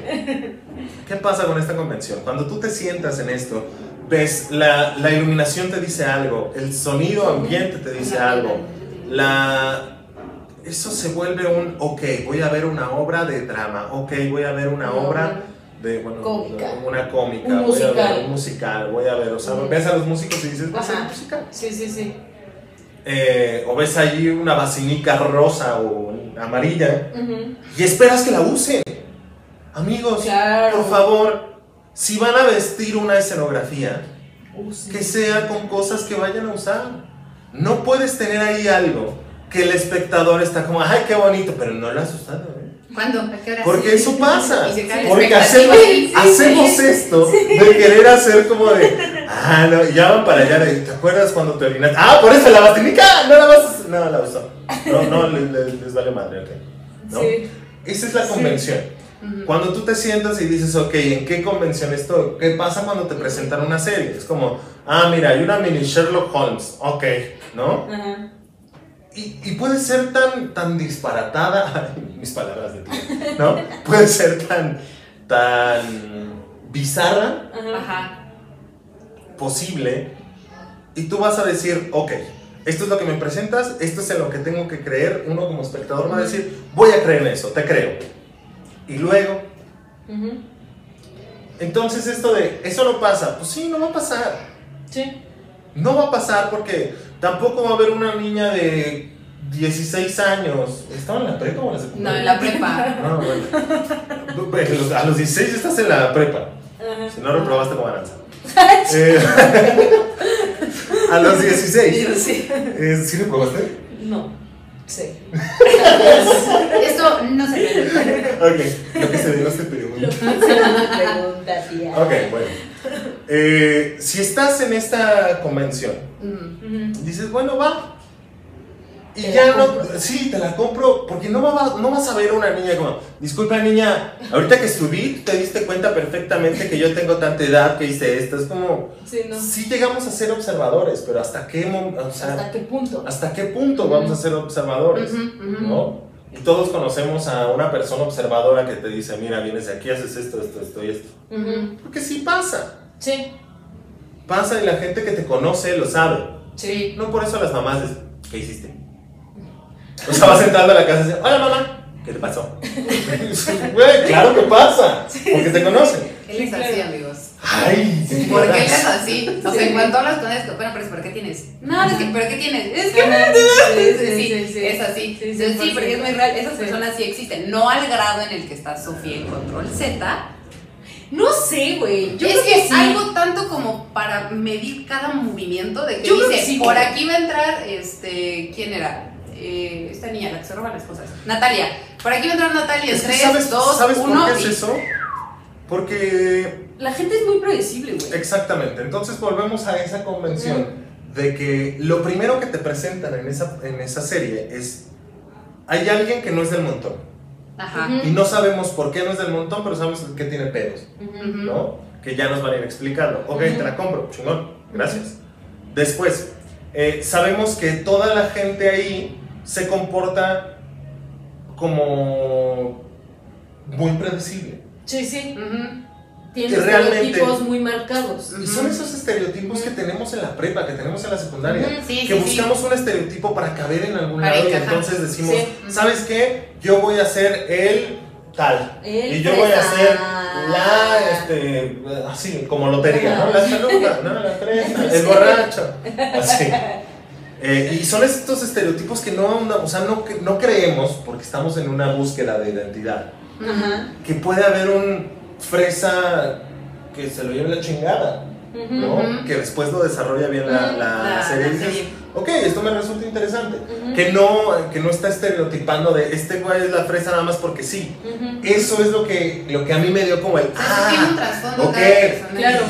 ¿Qué pasa con esta convención? Cuando tú te sientas en esto, ves, la, la iluminación te dice algo, el sonido ambiente te dice algo, la... Eso se vuelve un, ok, voy a ver una obra de drama, ok, voy a ver una obra de, bueno,
Cómica.
una cómica,
Un
voy a ver
musical.
un musical, voy a ver, o sea, ves a los músicos y dices, va a musical.
Sí, sí, sí.
Eh, o ves allí una basinica rosa o amarilla y esperas que la usen. Amigos,
Claro.
por favor, si van a vestir una escenografía, que sea con cosas que vayan a usar. No puedes tener ahí algo que el espectador está como, ay, qué bonito, pero no lo has usado. ¿eh?
¿Cuándo? ¿A qué hora?
Porque eso [laughs] pasa. Porque hacemos,
Sí, sí,
hacemos
sí.
esto de querer hacer como de, ah, no, y ya van para allá. ¿Te acuerdas cuando te orinaste? Ah, por eso la basinica, no la vas a- No, la usó. No, no, les, vale madre, ¿ok? ¿No?
Sí.
Esa es la convención. Cuando tú te sientas y dices, ok, ¿en qué convención estoy? ¿Qué pasa cuando te presentan una serie? Es como, ah, mira, hay una mini Sherlock Holmes, ok, ¿no?
Ajá.
Y, y puede ser tan, tan disparatada, [laughs] mis palabras de ti, ¿no? Puede ser tan, tan bizarra
Ajá.
Ajá.
Posible y tú vas a decir, ok, esto es lo que me presentas, esto es en lo que tengo que creer, uno como espectador va a decir, voy a creer en eso, te creo. Y luego, entonces esto de, eso no pasa, pues sí, no va a pasar.
Sí.
No va a pasar porque tampoco va a haber una niña de 16 años. ¿Estaba en la prepa o en la
No, en la prepa.
No, [laughs] bueno. Bueno, los- A los 16 ya estás en la prepa. Si no reprobaste como Eh, a los 16.
Yo sí.
Eh, ¿Sí reprobaste?
No. Sí. [laughs]
Esto no se.
Ok. Lo que se no se pregunta.
Lo que se me pregunta, tía.
Ok, bueno. Eh, si estás en esta convención.
Ujú.
dices, bueno, va. Y
Te
ya no,
compro.
sí, te la compro, porque no, va, no vas a ver a una niña como, disculpa niña, ahorita que subí, te diste cuenta perfectamente que yo tengo tanta edad que hice esto. Es como,
Sí, no.
sí llegamos a ser observadores, pero ¿hasta qué, o sea,
¿Hasta qué punto?
¿hasta qué punto vamos a ser observadores? ¿No? Y todos conocemos a una persona observadora que te dice, mira, vienes de aquí, haces esto, esto, esto y esto. Porque sí pasa.
Sí.
Pasa y la gente que te conoce lo sabe.
Sí.
No por eso las mamás dicen, ¿qué hiciste? O sea, vas entrando a la casa y dices, hola mamá, ¿qué te pasó? [laughs] Güey, claro que pasa, porque te conocen.
Él es así, amigos.
Ay, sí,
¿Por qué
¿verdad?
eres así? O sea, en cuanto hablas con esto, bueno, pero es, ¿pero qué tienes? No, es que, ¿pero qué tienes? Es que sí,
sí,
sí,
sí, sí.
es así.
Sí,
porque es muy
100%.
real. Esas personas sí existen. No al grado en el que está Sofía en Control Z.
No sé, güey.
Es
creo
que,
que sí.
algo tanto como para medir cada movimiento de que
Yo
dice,
que sí,
por aquí va a entrar, este, ¿quién era? Eh, esta niña, la que se roba las cosas. Natalia. Por aquí va a entrar Natalia.
Es que
3,
¿sabes,
2,
¿sabes
1.
por qué es eso? Porque
La gente es muy predecible, güey.
Exactamente, entonces volvemos a esa convención de que lo primero que te presentan en esa, en esa serie es, hay alguien que no es del montón
Ajá.
Y no sabemos por qué no es del montón, pero sabemos que tiene pedos. ¿no? Que ya nos van a ir explicando. Ok, te la compro, chingón, gracias. Después, eh, sabemos que toda la gente ahí se comporta como muy predecible.
Sí, sí.
Ujú.
Tiene estereotipos muy marcados.
Y son esos estereotipos que tenemos en la prepa, que tenemos en la secundaria.
Ujú.
Sí,
que
sí,
buscamos un estereotipo para caber en algún
Para
lado y entonces decimos,
Sí.
¿sabes qué? Yo voy a ser el tal.
El
y yo voy a ser la, este, así, como lotería, ¿no? La [laughs] saluda, ¿no? La fresa, el borracho. Así. Eh, y son estos estereotipos que no, no- o sea, no, no creemos, porque estamos en una búsqueda de identidad, que puede haber un fresa que se lo lleve la chingada. ¿no? Que después lo desarrolla bien la, la
La-
serie. y dices, ok, esto me resulta interesante. Que no, que no está estereotipando de este güey es la fresa nada más porque sí. Eso es lo que, lo que a mí me dio como el.
O sea, sí tiene un
Ah,
trasfondo
ok.
cada persona.
Claro.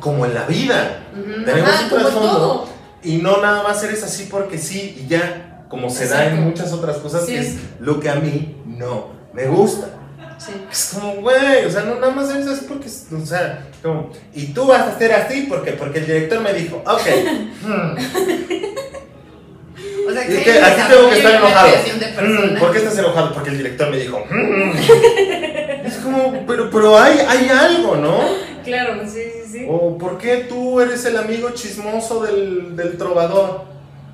como en la vida. Tenemos un trasfondo. Y no nada más eres así porque sí y ya. Como se da en muchas otras cosas,
Sí.
que es lo que a mí no me gusta.
Sí.
Es como, güey, o sea, no nada más eres así porque, o sea, como, y tú vas a ser así porque, porque el director me dijo, ok, [laughs] hmm,
O sea,
que aquí tengo que estar enojado. Mm. ¿Por qué estás enojado? Porque el director me dijo. "Mm". [laughs] Es como, pero, pero hay, hay algo, ¿no?
Claro, sí, sí.
O ¿por qué tú eres el amigo chismoso del, del trovador?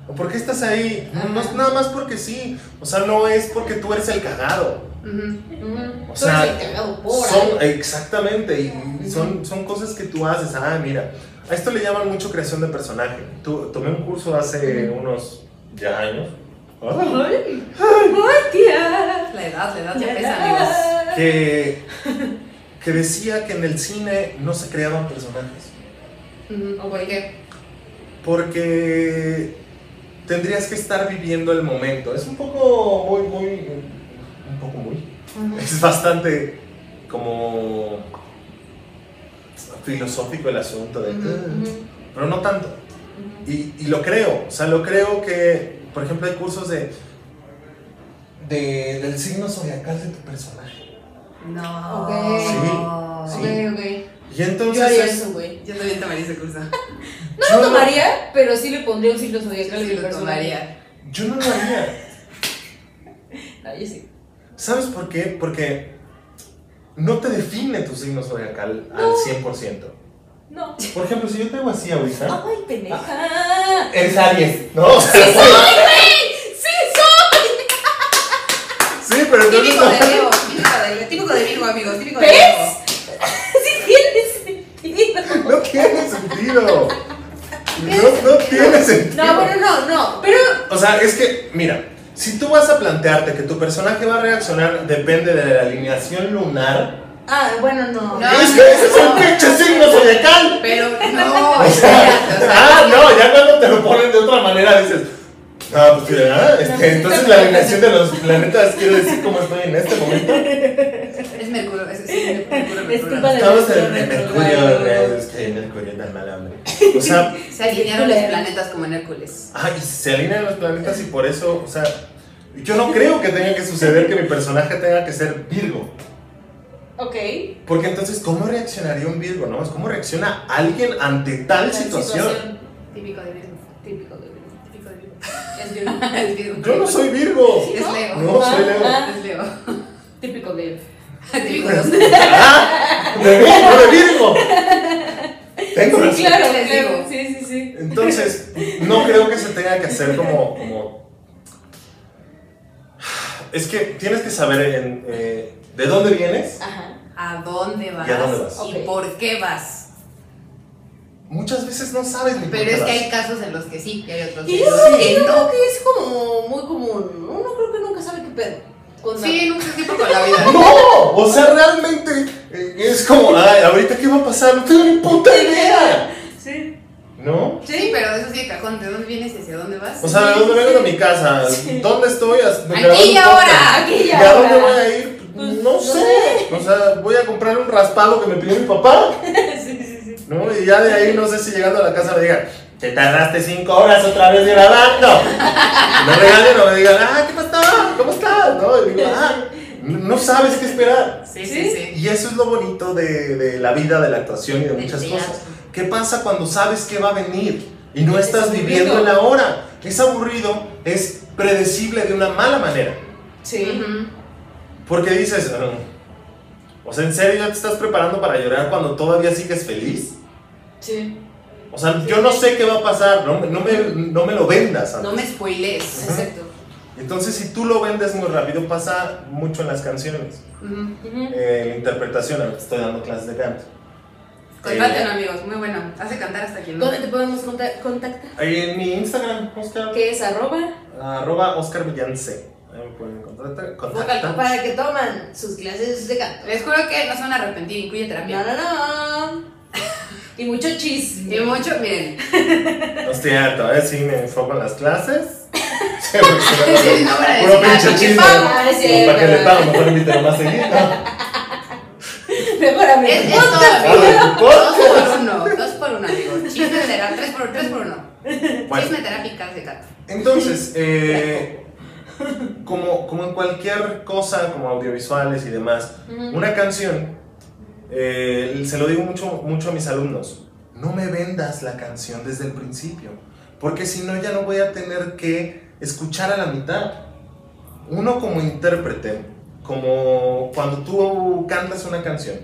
¿O por qué estás ahí? No, no es nada más porque sí. O sea, no es porque tú eres el cagado. O
Tú
sea,
eres el cagado por
Son, exactamente, y son, son cosas que tú haces. Ah, mira, a esto le llaman mucho creación de personaje. Tu- tomé un curso hace unos ya años. Ah,
Ay, ay, tía.
La edad, la edad ya pesa, amigos.
que, [laughs] que decía que en el cine no se creaban personajes.
¿O por qué?
Porque tendrías que estar viviendo el momento. Es un poco muy, muy. Un poco muy. Es bastante como filosófico el asunto de.
Ujú.
Pero no tanto. Y, y lo creo. O sea, lo creo que, por ejemplo, hay cursos de, de del signo zodiacal de tu personaje.
No.
Ok.
Sí, sí.
Ok, ok.
Y entonces.
Yo haría
es-
eso, güey.
Yo también tomaría ese curso. [laughs]
No
yo
lo tomaría, pero sí le pondría un signo zodiacal
Sí,
mi
lo tomaría.
Yo no lo haría. [laughs]
Ah, yo sí.
¿Sabes por qué? Porque no te define tu signo zodiacal al 100%.
No.
Por ejemplo, si yo te hago así ahorita,
Ay, pendeja.
eres Aries, ¿no? O sea,
¡Sí soy, güey! [laughs] ¡Sí soy!
sí, pero entonces
Típico
no,
de Leo, típico de, típico de Virgo, amigos, típico
¿Ves? [laughs] Sí tiene sentido.
no tiene sentido. No, no tiene sentido.
No, bueno, no, no. Pero
O sea, es que, mira, si tú vas a plantearte que tu personaje va a reaccionar depende de la alineación lunar,
Ah, bueno, no.
No.
es que ese es el pinche signo zodiacal.
Pero no, [laughs]
O sea, ah, no, ya cuando te lo ponen de otra manera dices, ah, pues mira, este, entonces la alineación de los planetas quiere decir cómo estoy en este momento. [laughs]
Mercurio, es, sí, Mercurio, Mercurio.
Estamos en
Mercurio
en
retrogrado.
Mercurio, tan mal hombre. [laughs] O sea,
Se alinearon los planetas como en Hércules.
ay, se alinean los planetas y por eso, o sea, yo no creo que tenga que suceder que mi personaje tenga que ser Virgo.
Ok.
Porque entonces, ¿cómo reaccionaría un Virgo? ¿No? Es cómo reacciona alguien ante tal
La
situación.
Típico de Virgo.
Típico de Virgo.
Típico de Virgo.
Es Virgo. [laughs]
Es Virgo.
Yo no soy Virgo.
Es Leo.
No, soy Leo.
Ah,
Es Leo.
Típico de
Típico de ustedes. [laughs]
Ah, de Virgo, de Virgo. Tengo razón.
Sí, claro,
Les digo.
Sí, sí, sí.
Entonces, no creo que se tenga que hacer como. como... Es que tienes que saber en, eh, de dónde vienes.
Ajá.
¿A dónde vas?
¿Y a dónde vas?
¿Y
Ok.
por qué vas?
muchas veces no sabes ni por
Pero es que hay casos en los que sí y hay otros
Y
en
yo
que
yo
no.
creo que es como muy común. Uno creo que nunca sabe qué pedo. Con
Sí, nunca [laughs] tiempo con la vida.
No, o sea, realmente eh, es como, ay, ahorita qué va a pasar, no tengo ni puta idea.
Sí.
¿No?
Sí, pero eso sí de cajón, ¿de dónde vienes y hacia dónde vas?
O sea, ¿de dónde vengo de mi casa?
Sí.
¿Dóny estoy?
Aquí y ahora,
aquí y
¿Y a dónde
ahora.
voy a ir?
Pues,
no
no
sé. O sea, voy a comprar un raspado que me pidió mi papá. [laughs]
sí, sí, sí.
¿No? Y ya de ahí no sé si llegando a la casa me digan, te tardaste cinco horas otra vez grabando. [laughs] Me regalen o me digan, ah, ¿qué pasó? ¿No? Y digo, ah, no sabes qué esperar.
Sí, sí, sí.
Y eso es lo bonito de, de la vida, de la actuación y de muchas cosas. ¿Qué pasa cuando sabes qué va a venir y no
Es
estás
aburrido.
viviendo en la hora? Es aburrido, es predecible de una mala manera.
Sí.
Porque dices, "Ah, o sea, ¿en serio ya te estás preparando para llorar cuando todavía sigues feliz?
Sí.
O sea, yo no sé qué va a pasar, no, me- no, me, no me lo vendas.
No me spoilees.
Exacto.
Entonces, si tú lo vendes muy rápido, pasa mucho en las canciones. Eh, la interpretación, ahorita estoy dando clases de canto.
Contraten
Eh,
amigos, muy bueno. Hace cantar hasta quien no.
¿Dónde te podemos conta- contactar?
ahí en mi Instagram, Oscar.
¿Qué es arroba?
Arroba Oscar Villance. Ahí me pueden contactar. contactar.
Para que toman sus clases de canto.
Les juro que no se van a arrepentir, incluye terapia.
No, no, no. Y mucho chisme.
Y mucho, miren.
No es cierto, ¿eh? Sí, me enfoco en las clases. Sí, porque [laughs]
Sí, no van a
Puro pinche para que le pago, mejor invítalo más seguido.
Mejor a mí.
Es, todo, Dos por uno, dos por uno, [laughs] amigos. Chisme terapia, tres por, tres por uno.
Bueno,
Chisme de gato.
entonces, eh, como, como en cualquier cosa, como audiovisuales y demás, una canción, eh, se lo digo mucho, mucho a mis alumnos, no me vendas la canción desde el principio, porque si no ya no voy a tener que escuchar a la mitad. Uno como intérprete, como cuando tú cantas una canción,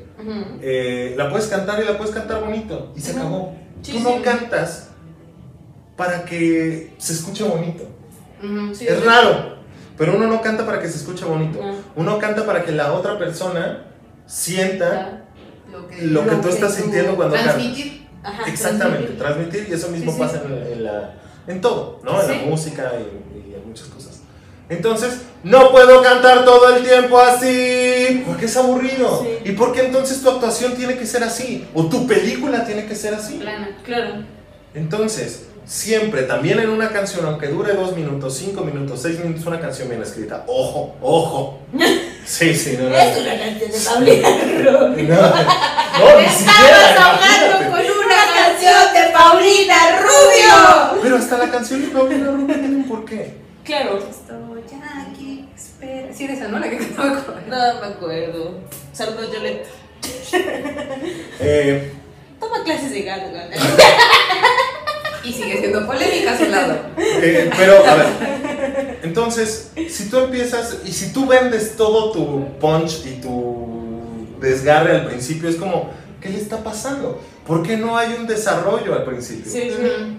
eh, la puedes cantar y la puedes cantar bonito y se
Ujú.
acabó.
Sí,
tú no cantas para que se escuche bonito.
Sí,
es raro, pero uno no canta para que se escuche bonito.
No.
Uno canta para que la otra persona sienta
Lo que,
lo que
Lo
tú estás sintiendo cuando cantas. Exactamente,
transmitir.
y eso mismo pasa en, en la, en todo, ¿no? En
Sí.
la música y, y en muchas cosas. Entonces, no puedo cantar todo el tiempo así, porque es aburrido.
Sí.
¿Y por qué entonces tu actuación tiene que ser así? ¿O tu película tiene que ser así?
Plana.
Claro.
Entonces, siempre, también en una canción, aunque dure dos minutos, cinco minutos, seis minutos, una canción bien escrita. Ojo, ojo. [laughs] Sí, sí, no, no.
Es una canción de Paulina.
No, [laughs] no, ni siquiera.
Paulina Rubio.
Pero hasta la canción de Paulina Rubio tiene un porqué.
Claro.
Estoy aquí, espera. Sí, era esa, ¿no? La que cantaba con.
No me acuerdo. Saludos, Yolette. [laughs]
Eh,
Toma clases de gato, gato. [laughs]
Y sigue siendo polémica a su lado.
eh, pero, a ver. Entonces, si tú empiezas y si tú vendes todo tu punch y tu desgarre al principio, es como, ¿qué le está pasando? ¿Por qué no hay un desarrollo al principio?
Sí, sí.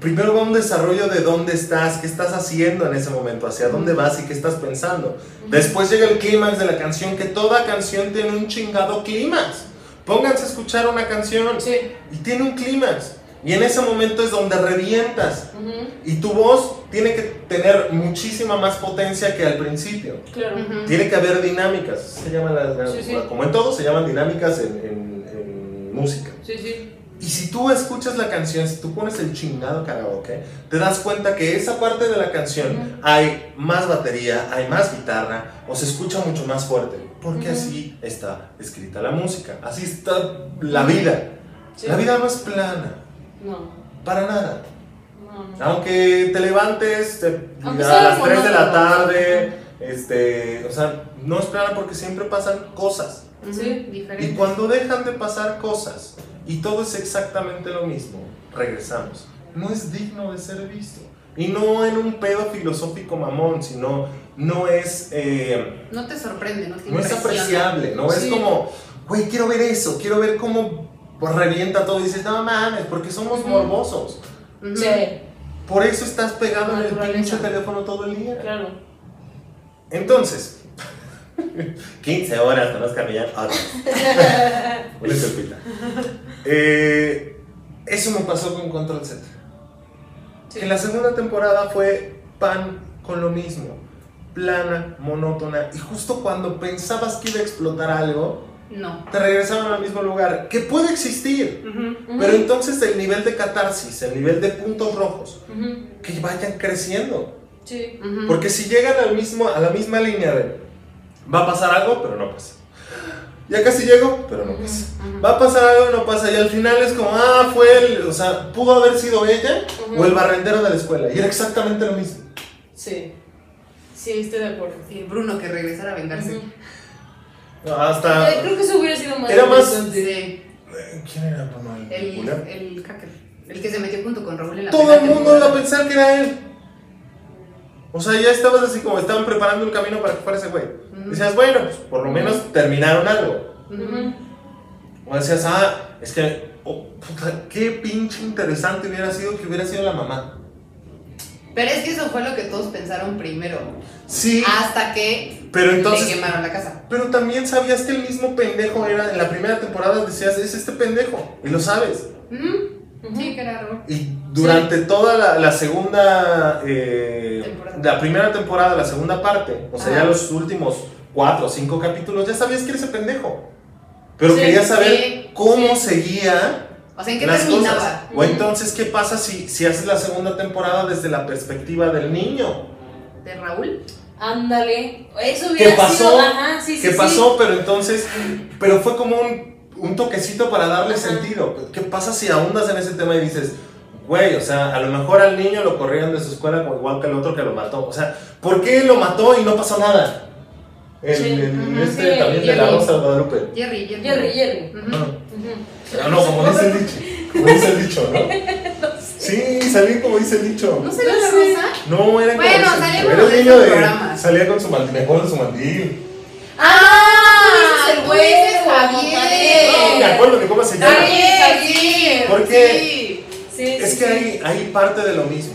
Primero va un desarrollo de dónde estás, qué estás haciendo en ese momento, hacia dónde vas y qué estás pensando. Después llega el clímax de la canción, que toda canción tiene un chingado clímax. Pónganse a escuchar una canción
Sí.
y tiene un clímax. Y en ese momento es donde revientas.
Ujú.
Y tu voz tiene que tener muchísima más potencia que al principio.
Claro.
Ujú.
Tiene que haber dinámicas. Se llaman las, las-
Sí, sí.
Como en todo, se llaman dinámicas en, en- música.
Sí, sí.
Y si tú escuchas la canción, si tú pones el chingado karaoke, te das cuenta que esa parte de la canción hay más batería, hay más guitarra, o se escucha mucho más fuerte. Porque así está escrita la música. Así está la vida.
Sí.
La vida no es plana,
No.
para nada.
No, no.
Aunque te levantes te-
Aunque
a las 3 de la tarde, este, o sea, no es plana porque siempre pasan cosas.
Sí.
Diferente.
Y cuando dejan de pasar cosas y todo es exactamente lo mismo, regresamos. No es digno de ser visto. Y no en un pedo filosófico mamón, sino no es, eh,
No te sorprende, no te
no es apreciable, no es
Sí.
como, güey, quiero ver eso, quiero ver cómo revienta todo y dices, no mames, porque somos
Ujú.
morbosos.
Ujú.
Sí.
Por eso estás pegado en el pinche teléfono todo el día.
Claro.
Entonces, [laughs] 15 horas con Oscar Millán. Ah, Una chupita. Eh, Eso me pasó con Control Z.
Sí.
Que la segunda temporada fue pan con lo mismo. Plana, monótona. Y justo cuando pensabas que iba a explotar algo,
No.
te regresaban al mismo lugar. Que puede existir.
Ujú,
Pero entonces el nivel de catarsis, el nivel de puntos rojos, que vayan creciendo.
Sí.
Porque si llegan al mismo, a la misma línea de va a pasar algo, pero no pasa. Ya casi llego, pero no pasa. Va a pasar algo, no pasa. Y al final es como, ah, fue el, o sea, pudo haber sido ella o el barrendero de la escuela. Y era exactamente lo mismo.
Sí. Sí, estoy de acuerdo.
Sí, Bruno que regresara a vengarse.
Hasta.
Eh, Creo que eso hubiera sido más
Era más-. Eh, ¿Quién era Bruno? ¿El
El, el hacker. El que se metió junto con Raúl en la
Todo el mundo iba a pensar que era él. O sea, ya estabas así como estaban preparando el camino para que fuera ese güey.
Ujú.
Decías, bueno, pues por lo menos terminaron algo. O decías, ah, es que, oh, puta, qué pinche interesante hubiera sido que hubiera sido la mamá.
Pero es que eso fue lo que todos pensaron primero.
Sí,
Hasta que
pero
le
entonces.
quemaron la casa.
Pero también sabías que el mismo pendejo era. En la primera temporada decías, es este pendejo. Y lo sabes.
Ujú.
Ujú.
Sí, que era Raúl.
Y durante toda la, la segunda. eh,
Temporada.
la primera temporada, la segunda parte, o sea,
Ajá.
ya los últimos cuatro o cinco capítulos, ya sabías que era ese pendejo. Pero
Sí,
querías saber
sí,
cómo
sí.
seguía
O sea, ¿en qué
las
terminaba?
cosas. O entonces, ¿qué pasa si, si haces la segunda temporada desde la perspectiva del niño?
¿De Raúl?
Ándale. Eso hubiera
¿Qué pasó?
sido. Ajá.
¿Qué
sí.
pasó? Pero entonces, [clears throat] pero fue como un, un toquecito para darle
Ajá.
sentido. ¿Qué pasa si ahondas en ese tema y dices, güey, o sea, a lo mejor al niño lo corrieron de su escuela como igual que el otro que lo mató? O sea, ¿por qué lo mató y no pasó nada? El,
Sí,
el-
ajá,
este
sí,
también de la
Jerry.
Rosa de Guadalupe.
Jerry, Jerry.
Jerry, Jerry.
Ujú.
No,
Ujú.
Ah, no, como dice el dicho. Como dice el dicho, ¿no? [laughs] Sí, salí como dice el dicho.
¿No
No
la rosa?
No, era
Bueno,
como
salía en
era un
de
niño de.
programas.
Salía con su mandil, mejor en su mandil.
¡Ah!
el
dices
güero,
Javier.
No me acuerdo ni cómo se llama.
Javier, Javier.
Porque-
Sí.
Sí,
Es
sí,
que
sí.
hay, hay parte de lo mismo.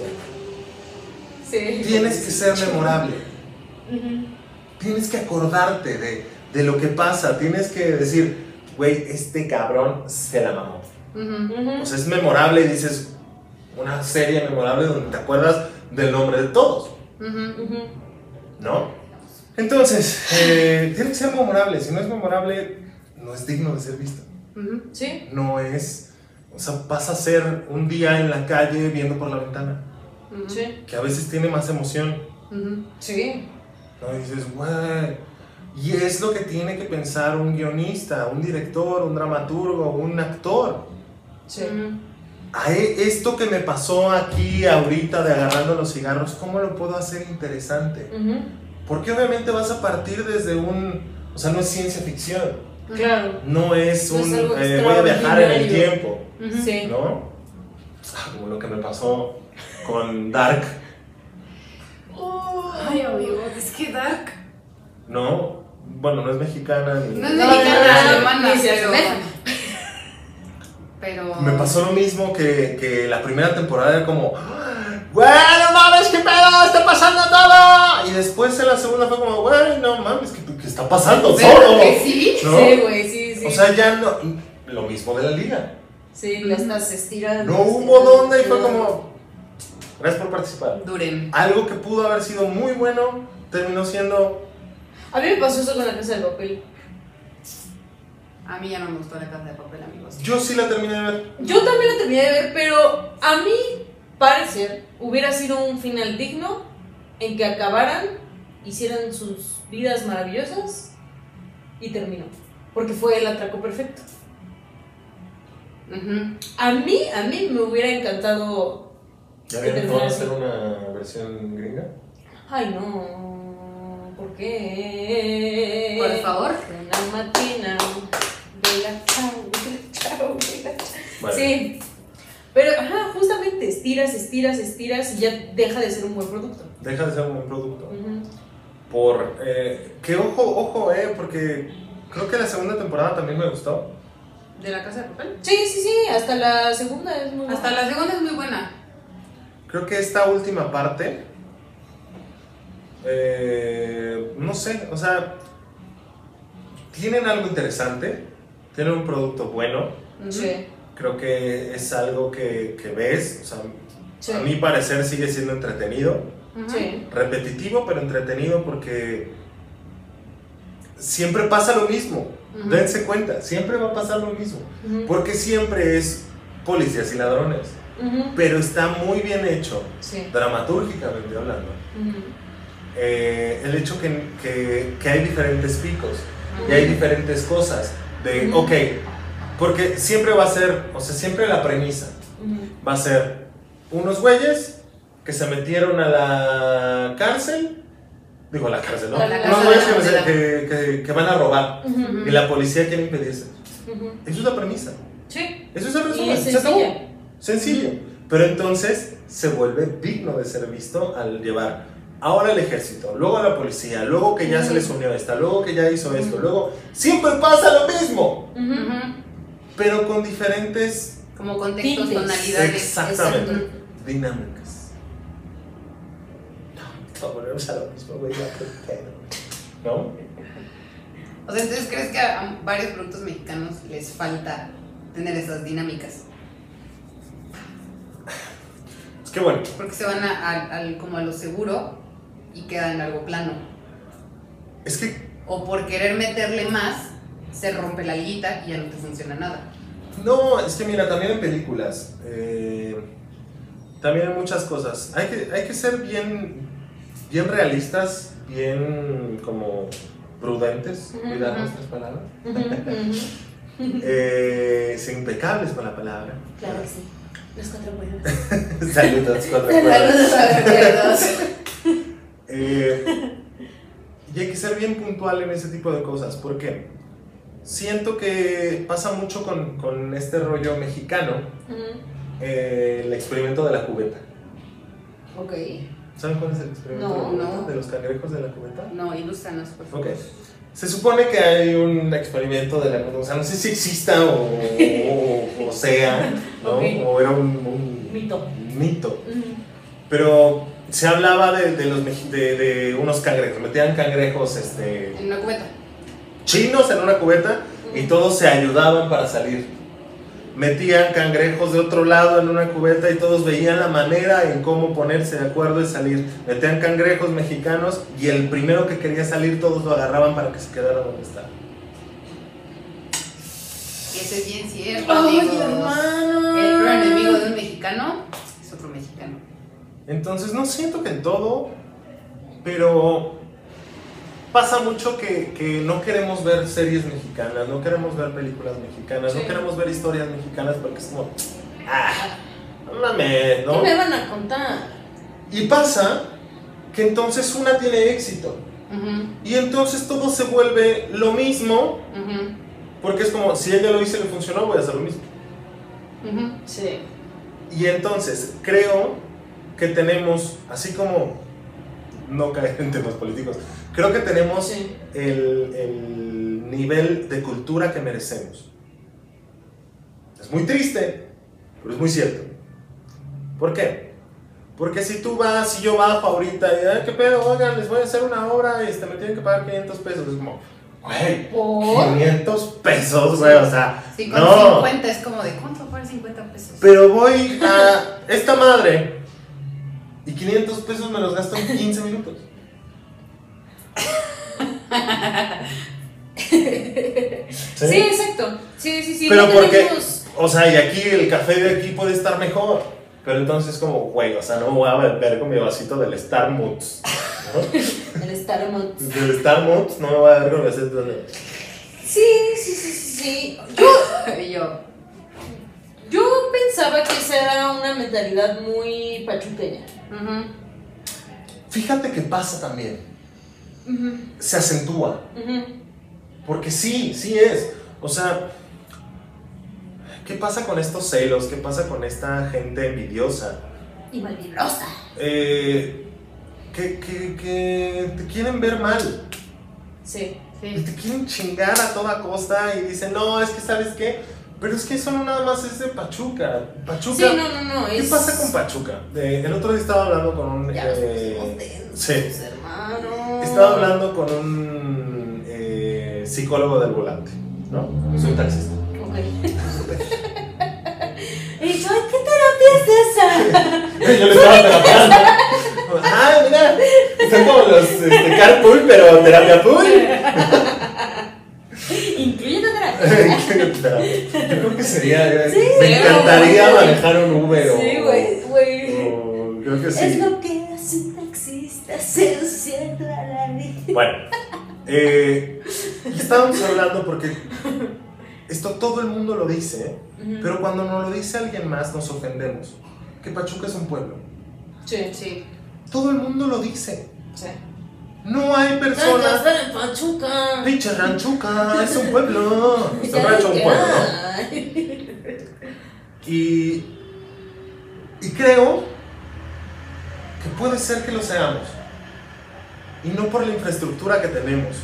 Sí.
Tienes que ser memorable.
Ujú.
Tienes que acordarte de, de lo que pasa. Tienes que decir, güey, este cabrón se la mamó. O sea, es memorable y dices, una serie memorable donde te acuerdas del nombre de todos. ¿no? Entonces, eh, tiene que ser memorable. Si no es memorable, no es digno de ser visto.
Sí.
No es. O sea, pasa a ser un día en la calle viendo por la ventana.
Sí.
que a veces tiene más emoción.
Sí.
¿No? Y dices, güey. Y es lo que tiene que pensar un guionista, un director, un dramaturgo, un actor.
Sí.
A esto que me pasó aquí ahorita de agarrando los cigarros, ¿cómo lo puedo hacer interesante? Porque obviamente vas a partir desde un... O sea, no es ciencia ficción.
Claro.
No es
No es
un... eh, voy a viajar en el tiempo.
Ujú.
Sí.
¿No? Ah, Como lo que me pasó con Dark.
Ay, amigo, es que Dark.
¿No? Bueno, no es mexicana ni...
No es mexicana,
no, no,
alemana, [laughs] pero.
Me pasó lo mismo que, que la primera temporada era como, güey, no mames, qué pedo, está pasando todo. Y después en la segunda fue como, güey, no mames, ¿qué, qué está pasando
¿Verdad
solo?
que sí?
¿No?
Sí, güey, sí, sí.
O sea, ya no, lo mismo de la liga.
sí, la estás estirando.
No hubo dónde y fue como, gracias por participar.
Duren.
Algo que pudo haber sido muy bueno terminó siendo,
A mí me pasó eso con la casa del papel.
A mí ya no me gustó la casa de papel, amigos.
yo sí la terminé de ver.
Yo también la terminé de ver, pero a mí parecer hubiera sido un final digno en que acabaran, hicieran sus vidas maravillosas y terminó. Porque fue el atraco perfecto.
Ujú.
A mí, a mí me hubiera encantado.
¿Ya a
terminara
hacer una versión gringa?
Ay, no. ¿Por qué?
Por favor.
Una matina de la [laughs] chao, de la chao, de la chao.
Vale.
Sí. Pero, ajá, justamente estiras, estiras, estiras y ya deja de ser un buen producto.
Deja de ser un buen producto. Por. Eh, que ojo, ojo, eh, porque creo que la segunda temporada también me gustó.
¿De la casa de papel?
Sí, sí, sí, hasta la segunda es muy
Hasta
buena.
la segunda es muy buena.
Creo que esta última parte. eh, no sé, o sea. Tienen algo interesante. Tienen un producto bueno.
Sí.
Creo que es algo que, que ves, o sea,
Sí.
a mi parecer sigue siendo entretenido.
Sí.
repetitivo, pero entretenido porque siempre pasa lo mismo. Dense cuenta, siempre va a pasar lo mismo. Porque siempre es policías y ladrones.
Ujú.
Pero está muy bien hecho,
Sí.
dramatúrgicamente hablando.
Ujú.
Eh, el hecho que, que, que hay diferentes picos y
Ujú.
hay diferentes cosas. De, ok, porque siempre va a ser, o sea, siempre la premisa va a ser unos güeyes que se metieron a la cárcel, digo a la cárcel, ¿no?
La
unos güeyes que, que, van a robar y la policía quiere impedirse. Eso es la premisa.
Sí.
Eso es el
Y
resumen.
es
Se acabó.
Sencilla.
Sencillo. Pero entonces se vuelve digno de ser visto al llevar ahora al ejército, luego a la policía, luego que ya se les unió esta, luego que ya hizo esto, luego siempre pasa lo mismo, pero con diferentes
Como contextos,
Tintes.
tonalidades.
Exactamente.
Exacto.
dinámicas. No, volvemos a lo mismo, güey, ya. ¿No?
O sea, entonces crees que a varios productos mexicanos les falta tener esas dinámicas.
Que bueno,
Porque se van a, al- al- como a lo seguro y quedan en algo plano.
es que
O por querer meterle más, se rompe la liguita y ya no te funciona nada.
No, es que mira, también en películas, eh, también en muchas cosas, hay que, hay que ser bien, bien realistas, bien como prudentes, cuidar
ujú.
nuestras palabras. [laughs] eh, ser impecables con la palabra.
Claro que sí. Los cuatro buenos. [laughs]
Saludos, cuatro cuerdas.
Saludos a recuerdos. [laughs]
Eh, y hay que ser bien puntual en ese tipo de cosas, porque siento que pasa mucho con, con este rollo mexicano, eh, el experimento de la cubeta.
Ok.
¿Saben cuál es el experimento
No,
de la cubeta?
no.
de los cangrejos de la cubeta?
No, ilústranos, por favor.
Ok. Se supone que hay un experimento de la o sea, no sé si exista o, o- o sea, ¿no? O era un, un
Mito.
mito. Pero se hablaba de, de los, de, de unos cangrejos, metían cangrejos este,
En una cubeta.
chinos en una cubeta y todos se ayudaban para salir. Metían cangrejos de otro lado en una cubeta y todos veían la manera en cómo ponerse de acuerdo y salir. Metían cangrejos mexicanos y el primero que quería salir todos lo agarraban para que se quedara donde estaba.
Eso es bien cierto,
Ay,
amigos.
hermano.
El peor enemigo de un mexicano es otro mexicano.
Entonces no siento que en todo, pero pasa mucho que, que no queremos ver series mexicanas, no queremos ver películas mexicanas,
Sí.
no queremos ver historias mexicanas porque es como, ah, no mames, ¿no?
¿Qué me van a contar?
Y pasa que entonces una tiene éxito.
Ujú,
Y entonces todo se vuelve lo mismo,
ujú,
porque es como, si ella lo hizo y le funcionó, voy a hacer lo mismo.
ujú.
Sí.
Y entonces creo que tenemos, así como no caer [laughs] en temas políticos, creo que tenemos
Sí.
el, el nivel de cultura que merecemos. Es muy triste, pero es muy cierto. ¿Por qué? Porque si tú vas y yo bajo ahorita y, "Ay, ¿qué pedo? Oigan, les voy a hacer una obra y este, me tienen que pagar 500 pesos. Es como, güey,
¿Por?
500 pesos, güey, o sea,
Sí, con
no.
50 es como de ¿cuánto fueron 50 pesos?
Pero voy a esta madre y 500 pesos me los gasto en 15 minutos. [laughs]
Sí, exacto. Sí, sí, sí.
Pero
no
porque,
tenemos-
o sea, y aquí el café de aquí puede estar mejor. Pero entonces como, güey, o sea, no me voy a beber con mi vasito del Star Moods. ¿no? [laughs]
El Starmont.
Del Star Moods no me voy a beber con mi vasito de...
Sí, sí, sí, sí, sí. Yo, [laughs]
yo,
yo pensaba que esa era una mentalidad muy pachuqueña.
Fíjate que pasa también. Se acentúa. Porque sí, sí es. O sea, ¿qué pasa con estos celos? ¿Qué pasa con esta gente envidiosa?
Y malvibrosa.
Eh, que, que, que te quieren ver mal.
Sí.
Y
sí.
te quieren chingar a toda costa y dicen, no, es que sabes qué. Pero es que eso no nada más es de Pachuca. Pachuca.
Sí, no, no, no.
¿Qué
es-
pasa con Pachuca? Eh, el otro día estaba hablando con un.
Ya
eh, sí.
hermano.
Estaba hablando con un eh, psicólogo del volante, ¿no? Soy taxista.
Ok. [laughs] [laughs]
Yo le estaba terapeando. Ay, mira, son como los este, carpool, pero terapia pool. [laughs]
Incluye la terapia.
Yo creo que sería. me
sí,
encantaría manejar un Uber o.
Sí, güey, güey.
o- Creo que sí.
Es lo que
Bueno, eh, y estábamos hablando porque esto todo el mundo lo dice, pero cuando nos lo dice alguien más nos ofendemos. Que Pachuca es un pueblo.
Sí,
Sí.
Todo el mundo lo dice.
sí.
No hay persona.
Estás en Pachuca.
Pinche ranchuca, es un [laughs] pueblo. Es un pueblo, ¿no? Y, y creo que puede ser que lo seamos. Y no por la infraestructura que tenemos,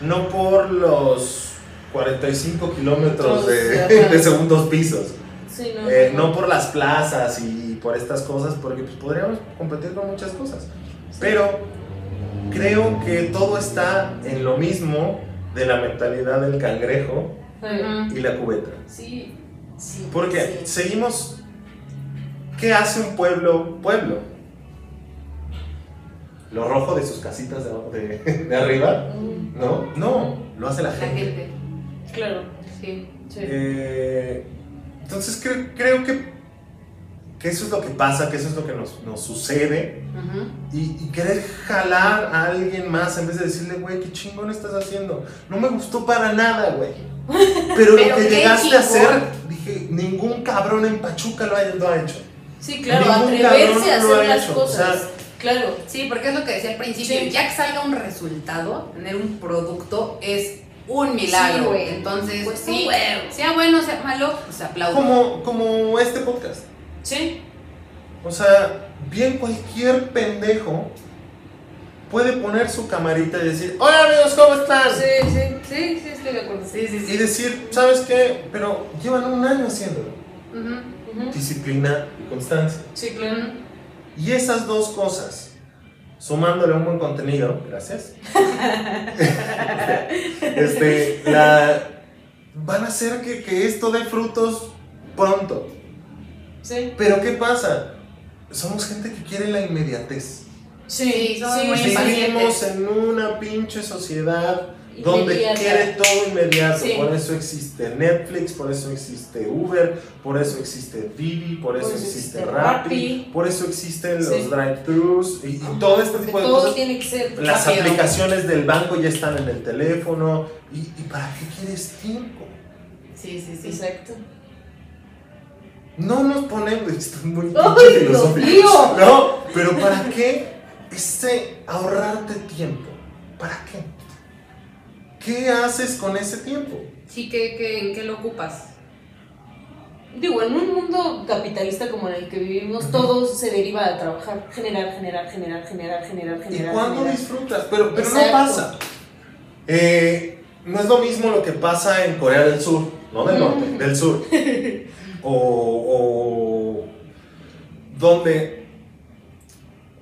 no por los 45 kilómetros [laughs] de, segundos pisos,
Sí, no.
eh, no por las plazas y por estas cosas, porque pues, podríamos competir con muchas cosas. Pero creo que todo está en lo mismo de la mentalidad del cangrejo y la cubeta.
Sí, sí.
Porque
sí.
seguimos. ¿Qué hace un pueblo pueblo? ¿Lo rojo de sus casitas de, de, de arriba?
Mm,
No, no, lo hace la
La
gente.
gente.
Claro,
Sí.
sí.
Eh, entonces creo, creo que, que eso es lo que pasa, que eso es lo que nos, nos sucede. Y, y querer jalar a alguien más en vez de decirle, güey, qué chingón estás haciendo. No me gustó para nada, güey. Pero, [laughs]
Pero
lo que llegaste
chingón.
a hacer, dije, ningún cabrón en Pachuca lo ha, lo ha hecho.
Sí, claro,
Ningún
atreverse a
cabrón lo
hacer
ha
las
hecho,
cosas.
o sea,
claro.
Sí, porque es lo que decía al principio.
Sí.
Ya que salga un resultado, tener un producto es un milagro.
Sí.
Entonces,
Pues,
sí, sea bueno, sea malo, pues aplaudo.
Como, como este podcast.
Sí,
O sea, bien cualquier pendejo puede poner su camarita y decir, hola amigos, ¿cómo están?
sí, sí, sí, sí, estoy de acuerdo.
Sí, sí,
Y
sí.
decir, ¿sabes qué? Pero llevan un año haciéndolo. Disciplina y constancia.
Sí, claro.
Y esas dos cosas, sumándole un buen contenido, gracias, [laughs] este, la, van a hacer que, que esto dé frutos pronto.
Sí.
Pero ¿qué pasa? Somos gente que quiere la inmediatez.
Sí, somos muy
Vivimos en una pinche sociedad donde quiere todo inmediato.
Sí.
Por eso existe Netflix, por eso existe Uber, por eso existe Didi, por eso
Por eso
existe
existe
Rappi,
Rappi.
por eso existen
Sí.
los drive-thrus y, y todo este tipo de
todo
cosas.
tiene que ser
Las
rápido.
aplicaciones del banco ya están en el teléfono. ¿Y, y para qué quieres tiempo?
Sí, sí, sí.
Exacto.
No nos ponemos, [laughs] esto es muy
¡Ay,
pinche
Dios
filosófico. No, pero ¿para qué ese ahorrarte tiempo? ¿Para qué? ¿Qué haces con ese tiempo?
Sí, ¿qué, qué, ¿en qué lo ocupas?
Digo, en un mundo capitalista como en el que vivimos, todo se deriva de trabajar, generar, generar, generar, generar, generar,
¿Y
generar.
cuándo
generar.
disfrutas? Pero, pero no pasa. Eh, no es lo mismo lo que pasa en Corea del Sur, no del norte,
Mm.
del sur. [laughs] O, o donde,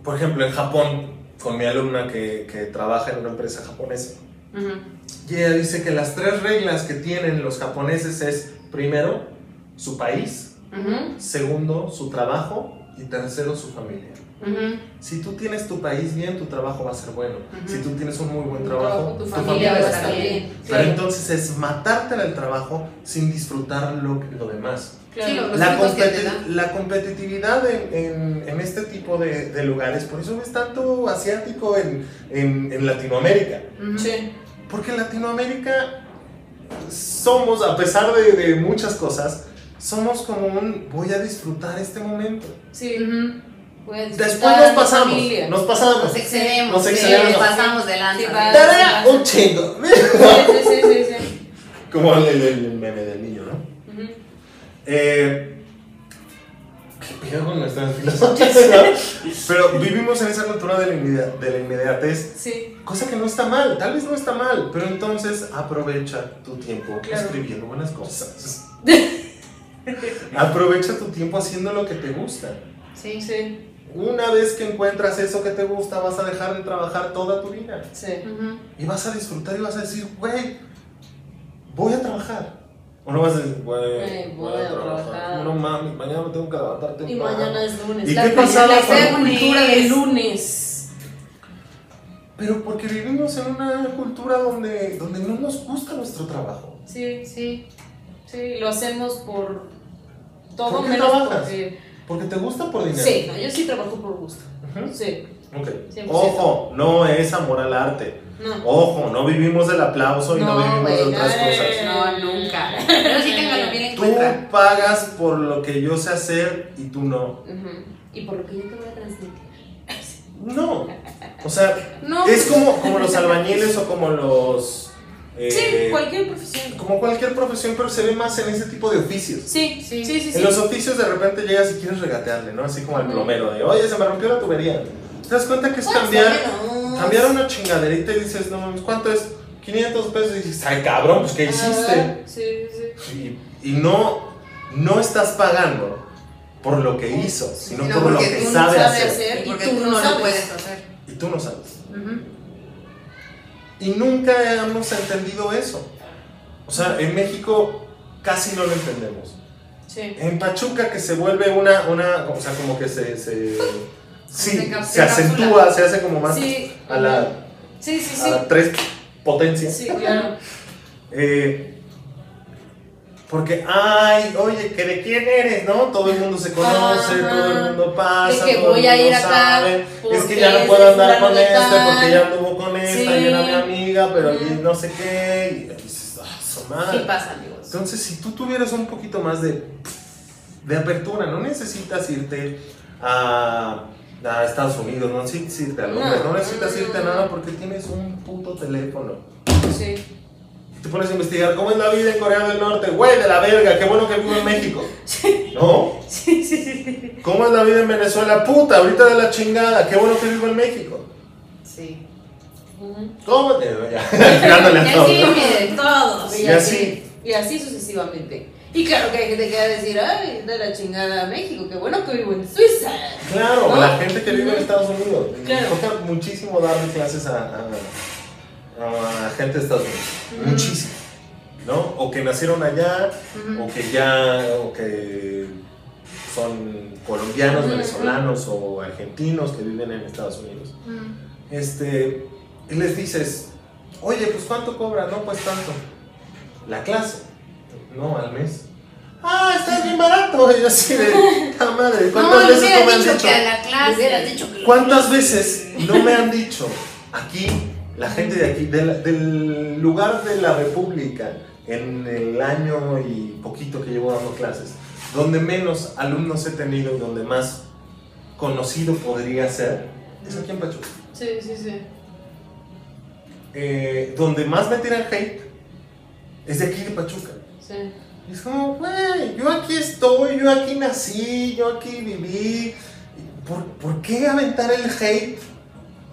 por ejemplo, en Japón, con mi alumna que, que trabaja en una empresa japonesa, Y ella dice que las tres reglas que tienen los japoneses es, primero, su país, segundo, su trabajo. Y tercero, su familia. Si tú tienes tu país bien, tu trabajo va a ser bueno. Si tú tienes un muy buen trabajo,
tu
tu
familia
familia
va a estar
bien.
bien.
Pero entonces es matarte en el trabajo sin disfrutar lo, lo demás.
Claro.
Sí, lo-
La, competi- la competitividad en, en- en este tipo de, de lugares, por eso ves tanto asiático en, en- en Latinoamérica.
Ujú.
Sí.
Porque en Latinoamérica somos, a pesar de, de muchas cosas, somos como un voy a disfrutar este momento.
Sí. Disfrutar
Después nos pasamos,
familia.
nos pasamos.
Nos excedemos.
Nos
sí,
excedemos.
nos pasamos de lanza.
Sí,
sí.
Tarea, un chingo.
Sí, sí, sí, sí, sí.
Como el, el- el meme del niño, ¿no? Eh, ¿Qué pedo con nuestras [laughs] filosofías? Pero vivimos en esa cultura de la, inmedia- de la inmediatez,
Sí.
cosa que no está mal, tal vez no está mal, pero entonces aprovecha tu tiempo
Claro.
escribiendo buenas cosas. [laughs] aprovecha tu tiempo haciendo lo que te gusta.
Sí.
Sí.
Una vez que encuentras eso que te gusta, vas a dejar de trabajar toda tu vida.
Sí.
Y vas a disfrutar y vas a decir, güey, voy a trabajar. Uno va a decir, güey, voy
voy
a
a
trabajar.
trabajar.
No mames, mañana me tengo que levantar
Y mañana es lunes.
¿Y
La
qué pasaba
la cultura del lunes.
Pero porque vivimos en una cultura donde, donde no nos gusta nuestro trabajo.
Sí,
Sí.
sí, lo hacemos por todo
¿Por qué
menos
trabajas?
porque.
Porque te gusta por dinero.
Sí, no, yo sí trabajo por gusto. Sí,
Ok.
100%.
Ojo, no es amor al arte.
no.
Ojo, no vivimos del aplauso y no,
No,
vivimos de otras
no,
cosas.
No, nunca. [laughs] Pero sí ténganlo bien en
Tú
cuenta.
pagas por lo que yo sé hacer y tú no.
Ujú. Y por lo que yo te voy a transmitir.
No. O sea, [laughs]
No.
es como, como los albañiles o como los. Eh,
Sí, cualquier profesión.
como cualquier profesión, pero se ve más en ese tipo de oficios.
Sí,
Sí.
sí, sí. sí,
En los oficios de repente llegas y quieres regatearle, ¿no? Así como al plomero de, oye, se me rompió la tubería. ¿Te das cuenta que es
Pues,
cambiar,
menos.
cambiar una chingaderita y dices, no mames, ¿cuánto es? 500 pesos y dices, ay cabrón, pues ¿qué hiciste?
Ah, Sí, sí.
Y, y no, no estás pagando por lo que hizo, sino,
Sino
por lo que
tú no
sabe
sabes
hacer.
hacer.
Y tú,
tú
no
no
lo puedes hacer.
Y tú no sabes.
Ujú.
Y nunca hemos entendido eso. O sea, en México casi no lo entendemos.
Sí.
En Pachuca que se vuelve una, una o sea, como que se, se, sí,
Se
acentúa, se hace como más
Sí.
a la,
Sí, sí,
a la tres potencias.
Sí, claro. [laughs]
Eh, porque, ay, oye, que de quién eres, ¿no? Todo el mundo se conoce,
Ajá.
todo el mundo pasa,
De que
todo
voy
el
a
mundo
ir acá
sabe. Es que ya no
es
puedo andar con este porque ya anduvo con esta
Sí.
y era mi amiga, pero no sé qué. Y dices, ah, su madre.
Sí pasa, amigos.
Entonces, si tú tuvieras un poquito más de, de apertura, no necesitas irte a, a Estados Unidos, no necesitas irte a Londres, no,
No.
necesitas irte a nada porque tienes un puto teléfono.
Sí.
Y te pones a investigar cómo es la vida en Corea del Norte, güey, de la verga, qué bueno que vivo en México. [laughs] ¿No?
Sí, sí, sí, sí.
¿Cómo es la vida en Venezuela? Puta, ahorita de la chingada, qué bueno que vivo en México.
Sí.
¿Cómo te ya, [laughs]
Y
todo,
así,
¿no?
miren, todos.
Y,
Y
así.
así.
Y así sucesivamente. Y claro que hay gente que va a decir, ay, de la chingada a México, qué bueno que vivo en Suiza.
Claro,
¿No?
la gente que vive en. Estados Unidos.
Claro.
Me toca muchísimo darle clases a, a- a gente de Estados Unidos. Muchísimo. ¿No? O que nacieron allá, o que ya, o que son colombianos, venezolanos o argentinos que viven en Estados Unidos. Este, y les dices, oye, pues ¿cuánto cobra? No, pues tanto. La clase. No, al mes. Ah, está bien barato. Y yo así de, ¡ta madre! [laughs] ¿Cuántas veces no me han
dicho
dicho?
que a la clase.
Le hubieras dicho que-
¿Cuántas veces no me han dicho aquí, la gente de aquí, de la- del lugar de la República, en el año y poquito que llevo dando clases, donde menos alumnos he tenido y donde más conocido podría ser, es aquí en Pachuca.
Sí, sí, sí.
Eh, donde más me tiran hate es de aquí de Pachuca.
Sí.
Y es como, güey, yo aquí estoy, yo aquí nací, yo aquí viví. ¿Por, por qué aventar el hate?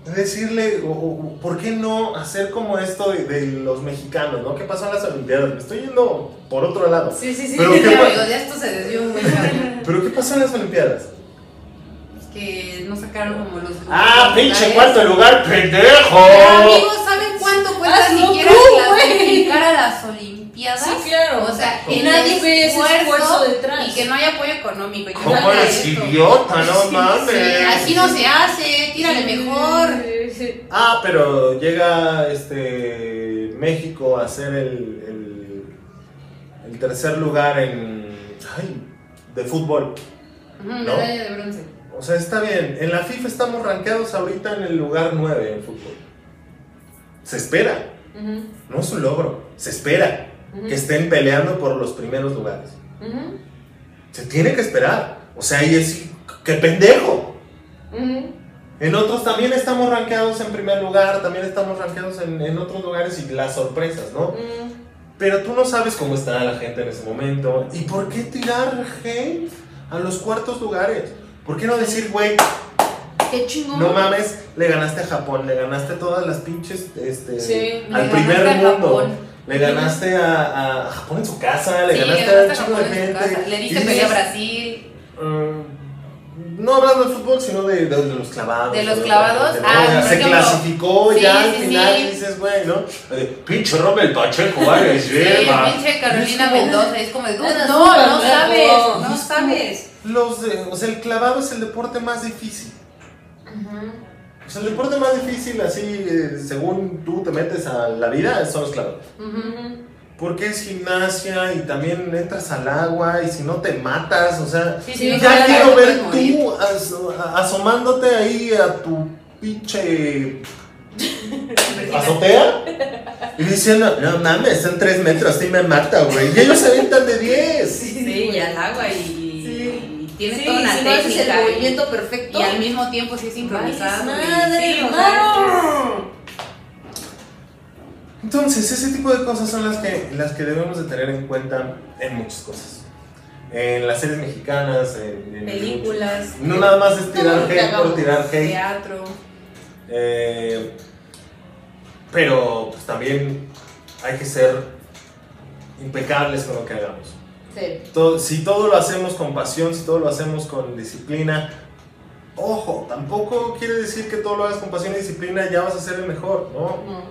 Decirle, o, o- ¿por qué no hacer como esto de, de los mexicanos, ¿no? ¿Qué pasó en las Olimpiadas? Me estoy yendo por otro lado.
Sí, sí, sí.
Pero
Sí, [laughs] amigos, ya esto se desvió muy cabrón.
¿Pero qué pasó en las Olimpiadas?
Es que no sacaron como los.
¡Ah, pinche cuarto lugar, pendejo!
Pero amigos, ¿saben cuánto cuesta
Hazlo
siquiera clasificar a las Olimpiadas?
Sí, claro.
O sea,
Y nadie ve ese esfuerzo detrás.
Y que no hay apoyo económico. Y que
¿Cómo
no
eres
esto.
idiota? No
Sí,
mames.
así no se hace, tírale mejor.
Sí, sí.
Ah, pero llega este México a ser el, el, el tercer lugar en ay, de fútbol. ¿No?
Medalla de bronce.
O sea, está bien. En la FIFA estamos rankeados ahorita en el lugar 9 en fútbol. Se espera, no es un logro. Se espera que estén peleando por los primeros lugares. Se tiene que esperar. O sea, ahí es ¡qué pendejo! En otros también estamos rankeados en primer lugar, también estamos rankeados en, en otros lugares y las sorpresas, ¿no? Pero tú no sabes cómo está la gente en ese momento. ¿Y por qué tirar hate a los cuartos lugares? ¿Por qué no decir, güey,
Qué chingón.
no mames, le ganaste a Japón, le ganaste a todas las pinches, este,
Sí,
al primer mundo,
Japón.
Le ganaste a, a Japón en su casa, le
Sí,
ganaste
le
un
ganaste a
chingo de gente.
Le diste pelea a Brasil.
"Mm, no hablando de fútbol, sino de, de- de los clavados.
De los
¿no?
clavados,
De- de-
ah,
o sea,
por
se
ejemplo,
clasificó
sí,
ya al
sí,
final
sí.
y dices, güey, ¿no? Pinche Robert Pacheco, [laughs] vale,
Sí, pinche Carolina Mendoza, es como de, "Dude,
Eres
no,
un
no
pendejo".
sabes, no sabes.
Los de- o sea, el clavado es el deporte más difícil. O sea, el deporte más difícil, así, eh, según tú te metes a la vida, son los clavados. Porque es gimnasia y también entras al agua y si no te matas, o sea,
Sí, sí,
ya quiero ver tú as- asomándote ahí a tu pinche [laughs] azotea y diciendo, no mames, son tres metros, sí me mata, güey. Y ellos se avientan de 10.
Sí, y al agua y tienes
Sí,
toda una
si no haces el
técnica. y-
movimiento perfecto.
Y al mismo tiempo sí sincronizado.
Vales
y-
madre,
sea,
hermano.
Entonces, ese tipo de cosas son las que, las que debemos de tener en cuenta en muchas cosas. En las series mexicanas, en, en
Películas.
No nada más es tirar hate por tirar hate.
Teatro.
Eh, pero pues, también hay que ser impecables con lo que hagamos.
Sí.
Todo- si todo lo hacemos con pasión, si todo lo hacemos con disciplina, ojo, tampoco quiere decir que todo lo hagas con pasión y disciplina ya vas a ser el mejor, ¿no?
No.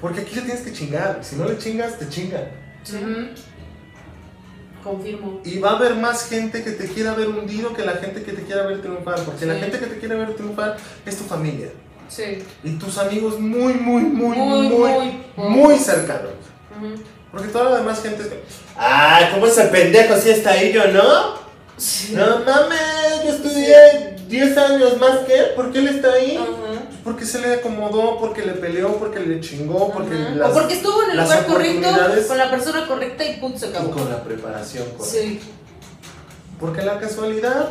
Porque aquí le tienes que chingar, si no le chingas, te chingan.
Confirmo.
Y va a haber más gente que te quiera ver hundido que la gente que te quiera ver triunfar, porque la gente que te quiere ver triunfar es tu familia.
Sí.
Y tus amigos muy, muy, muy, muy,
Muy,
muy,
muy
cercanos. Porque toda la demás gente es que, ah, ¿cómo ese pendejo si está ahí yo, no?
Sí.
No mames, yo estudié 10 años más que él, ¿por qué él está ahí?
Ajá.
Porque se le acomodó, porque le peleó, porque le chingó, porque las-
o porque estuvo en el lugar correcto, con la persona correcta y punto se
y
acabó.
con la preparación correcta.
Sí.
Porque la casualidad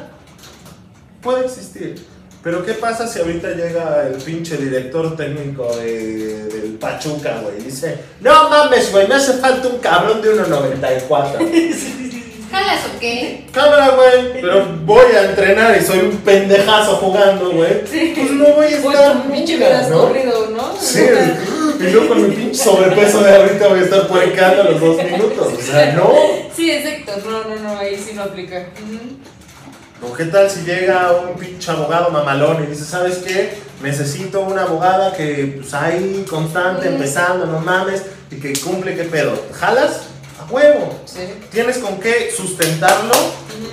puede existir. Pero ¿qué pasa si ahorita llega el pinche director técnico de- del Pachuca, güey? Y dice, no mames, güey, me hace falta un cabrón de 1.94. [laughs]
¿Jalas o qué?
Cámara, güey, pero voy a entrenar y soy un pendejazo jugando, güey. Pues no voy a
Pues
estar
tu pinche
nunca,
hubieras
¿no?
corrido, ¿no?
Sí, y luego con mi pinche sobrepeso de ahorita voy a estar puercando a los dos minutos. O sea, no.
Sí, exacto. No, no, no, ahí sí no aplica. Ujú.
¿O qué tal si llega un pinche abogado mamalón y dice, ¿sabes qué? Necesito una abogada que pues ahí constante, empezando, no mames, y que cumple, ¿qué pedo? ¿Jalas? A huevo.
Sí.
Tienes con qué sustentarlo,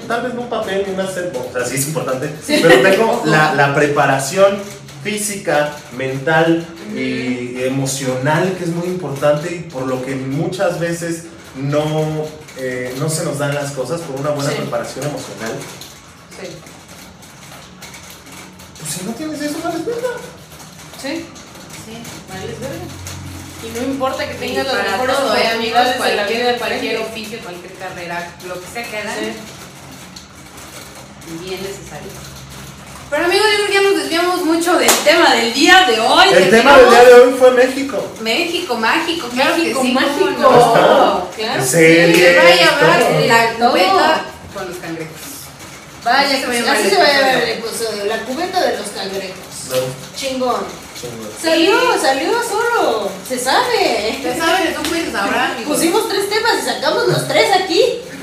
tal vez no un papel ni una set, o sea, sí es importante, pero tengo [laughs] la, la preparación física, mental y emocional que es muy importante y por lo que muchas veces no, eh, no se nos dan las cosas por una buena
Sí.
preparación emocional.
Sí.
Pues si no tienes eso, no les verga.
Sí.
Sí.
Vales verga. Y no importa que tengas
para
mejores
todo, ¿eh, amigos? Cualquier,
vida
cualquier oficio, cualquier carrera, lo que sea que hagan,
Sí.
bien necesario. Pero amigos, yo creo que ya nos desviamos mucho del tema del día de hoy.
El tema del día de hoy fue México.
México mágico, claro
México
que sí. ¿cómo
mágico.
no?
Claro.
Series,
Se va a llamar
todo.
la cubeta con los cangrejos.
Vaya,
Así se va a
así se va a llamar el
episodio.
La cubeta de los cangrejos.
No,
Chingón.
chingón.
Salió, salió solo. Se sabe.
Ya saben, tú puedes ahora. amigos.
Pusimos tres temas y sacamos los tres aquí. [laughs]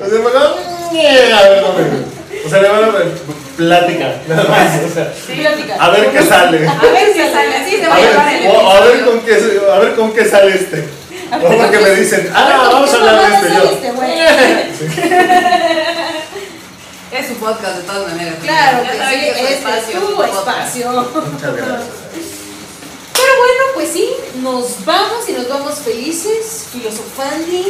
O sea, bueno, a ver, no me- O sea, le van a ver plática, nada más. O sea,
Plática.
a ver qué sale.
A ver si sale, así se va
A
a llamar
ver,
el
a ver con qué, a ver con qué sale este. O porque me dicen, ah, vamos a hablar de este yo.
Güey.
Es su podcast de todas maneras.
Claro
Ya
que
saben
sí,
que su
este
espacio,
es tu espacio.
Muchas gracias.
Pero bueno, pues sí, nos vamos y nos vamos felices, filosofando,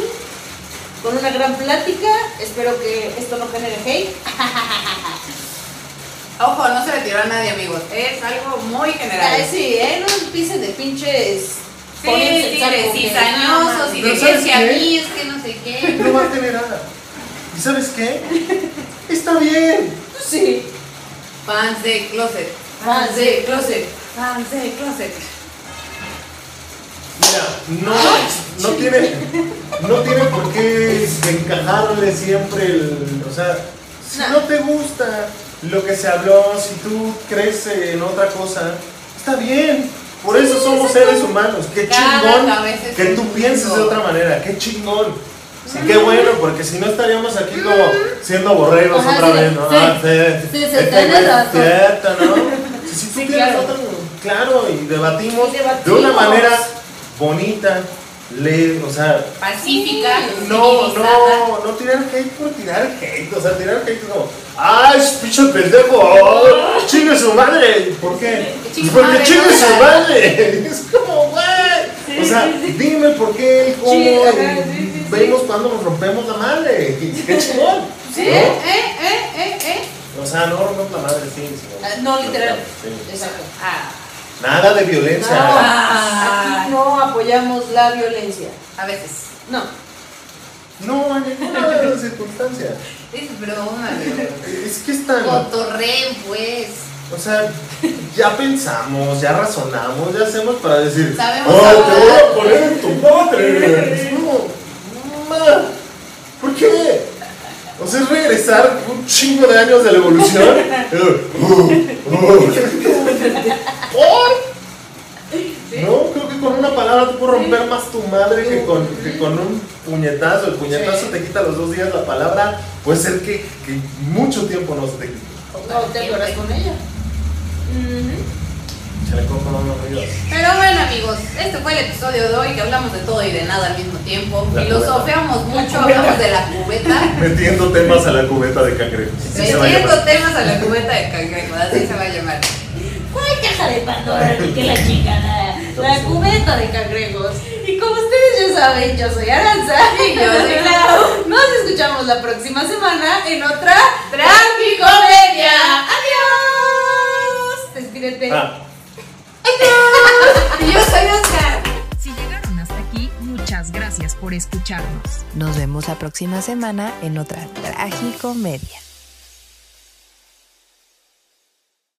con una gran plática. Espero que esto no genere hate. [laughs]
Ojo, no se le tiró a nadie, amigos. Es algo muy general.
Ay, sí, ¿eh? No empiecen de pinches.
Sí, sí, cizañosos y de
¿sabes
que si a mí es que no sé qué.
No va a tener nada. ¿Y sabes qué? Está bien.
Sí.
Fans de closet.
Fans de closet.
Fans de closet.
Mira, no, no tiene, no tiene por qué encajarle siempre el, o sea, si
No.
no te gusta lo que se habló, si tú crees en otra cosa, está bien. Por eso somos seres humanos. Qué chingón que tú pienses de otra manera. Qué chingón. Sí, qué bueno, porque si no estaríamos aquí como siendo borregos
Ajá,
otra
sí,
vez, ¿no?
sí.
Ah, sí,
Sí,
este cierto, ¿no? Sí, tú
claro.
claro, y debatimos,
Y debatimos.
de una manera bonita, le, o sea,
Pacífica,
no, no, no tirar hate por tirar hate, o sea, tirar hate es como, ¡ay, pinche pendejo! oh, ¡Chingue su madre! ¿Por qué? Porque chingue
¿no?
su madre. [laughs] Es como, güey. o sea, dime por qué cómo.
Sí,
y
sí, sí, sí.
vemos cuando nos rompemos la madre. ¡Qué chingón! [laughs]
¿Sí?
¿no?
¿Eh? ¿Eh? ¿Eh? ¿Eh?
O sea, no rompemos la madre, sí. sí,
Ah, no, literal.
Sí.
Exacto.
Ah,
Nada de violencia.
No, aquí no apoyamos la violencia.
a veces.
No.
No, en ninguna circunstancia.
Es broma, amigo.
Es que es tan.
Cotorreen, pues.
O sea, ya pensamos, ya razonamos, ya hacemos para decir,
Sabemos
¡Oh, te
hablar".
voy a poner en tu madre! Es como, "Ma, ¿Por qué? O sea, es regresar un chingo de años de la evolución. [laughs] Uh. ¿Por? No, creo que con una palabra te puedo romper más tu madre que con, que con un puñetazo. El puñetazo
Sí.
te quita los dos días la palabra. Puede ser que, que mucho tiempo no se te quite.
No te acuerdas con ella.
Se le.
Pero bueno, amigos, este fue el episodio de hoy que hablamos de todo y de nada al mismo tiempo.
La
Filosofeamos mucho, hablamos de la cubeta. [laughs]
Metiendo temas a la cubeta de cangrejos.
Metiendo temas a la cubeta de cangrejo, así se va a llamar.
¿Cuál caja de Pandora? Ni [laughs] que la chingada. La cubeta de cangrejos. Y como ustedes ya saben, yo soy Aranza. [laughs]
Y yo soy Clau.
Nos escuchamos la próxima semana en otra
Tragicomedia.
¡Adiós! Despídete.
Ah.
Y yo soy Oscar.
Si llegaron hasta aquí, muchas gracias por escucharnos.
Nos vemos la próxima semana en otra Tragicomedia.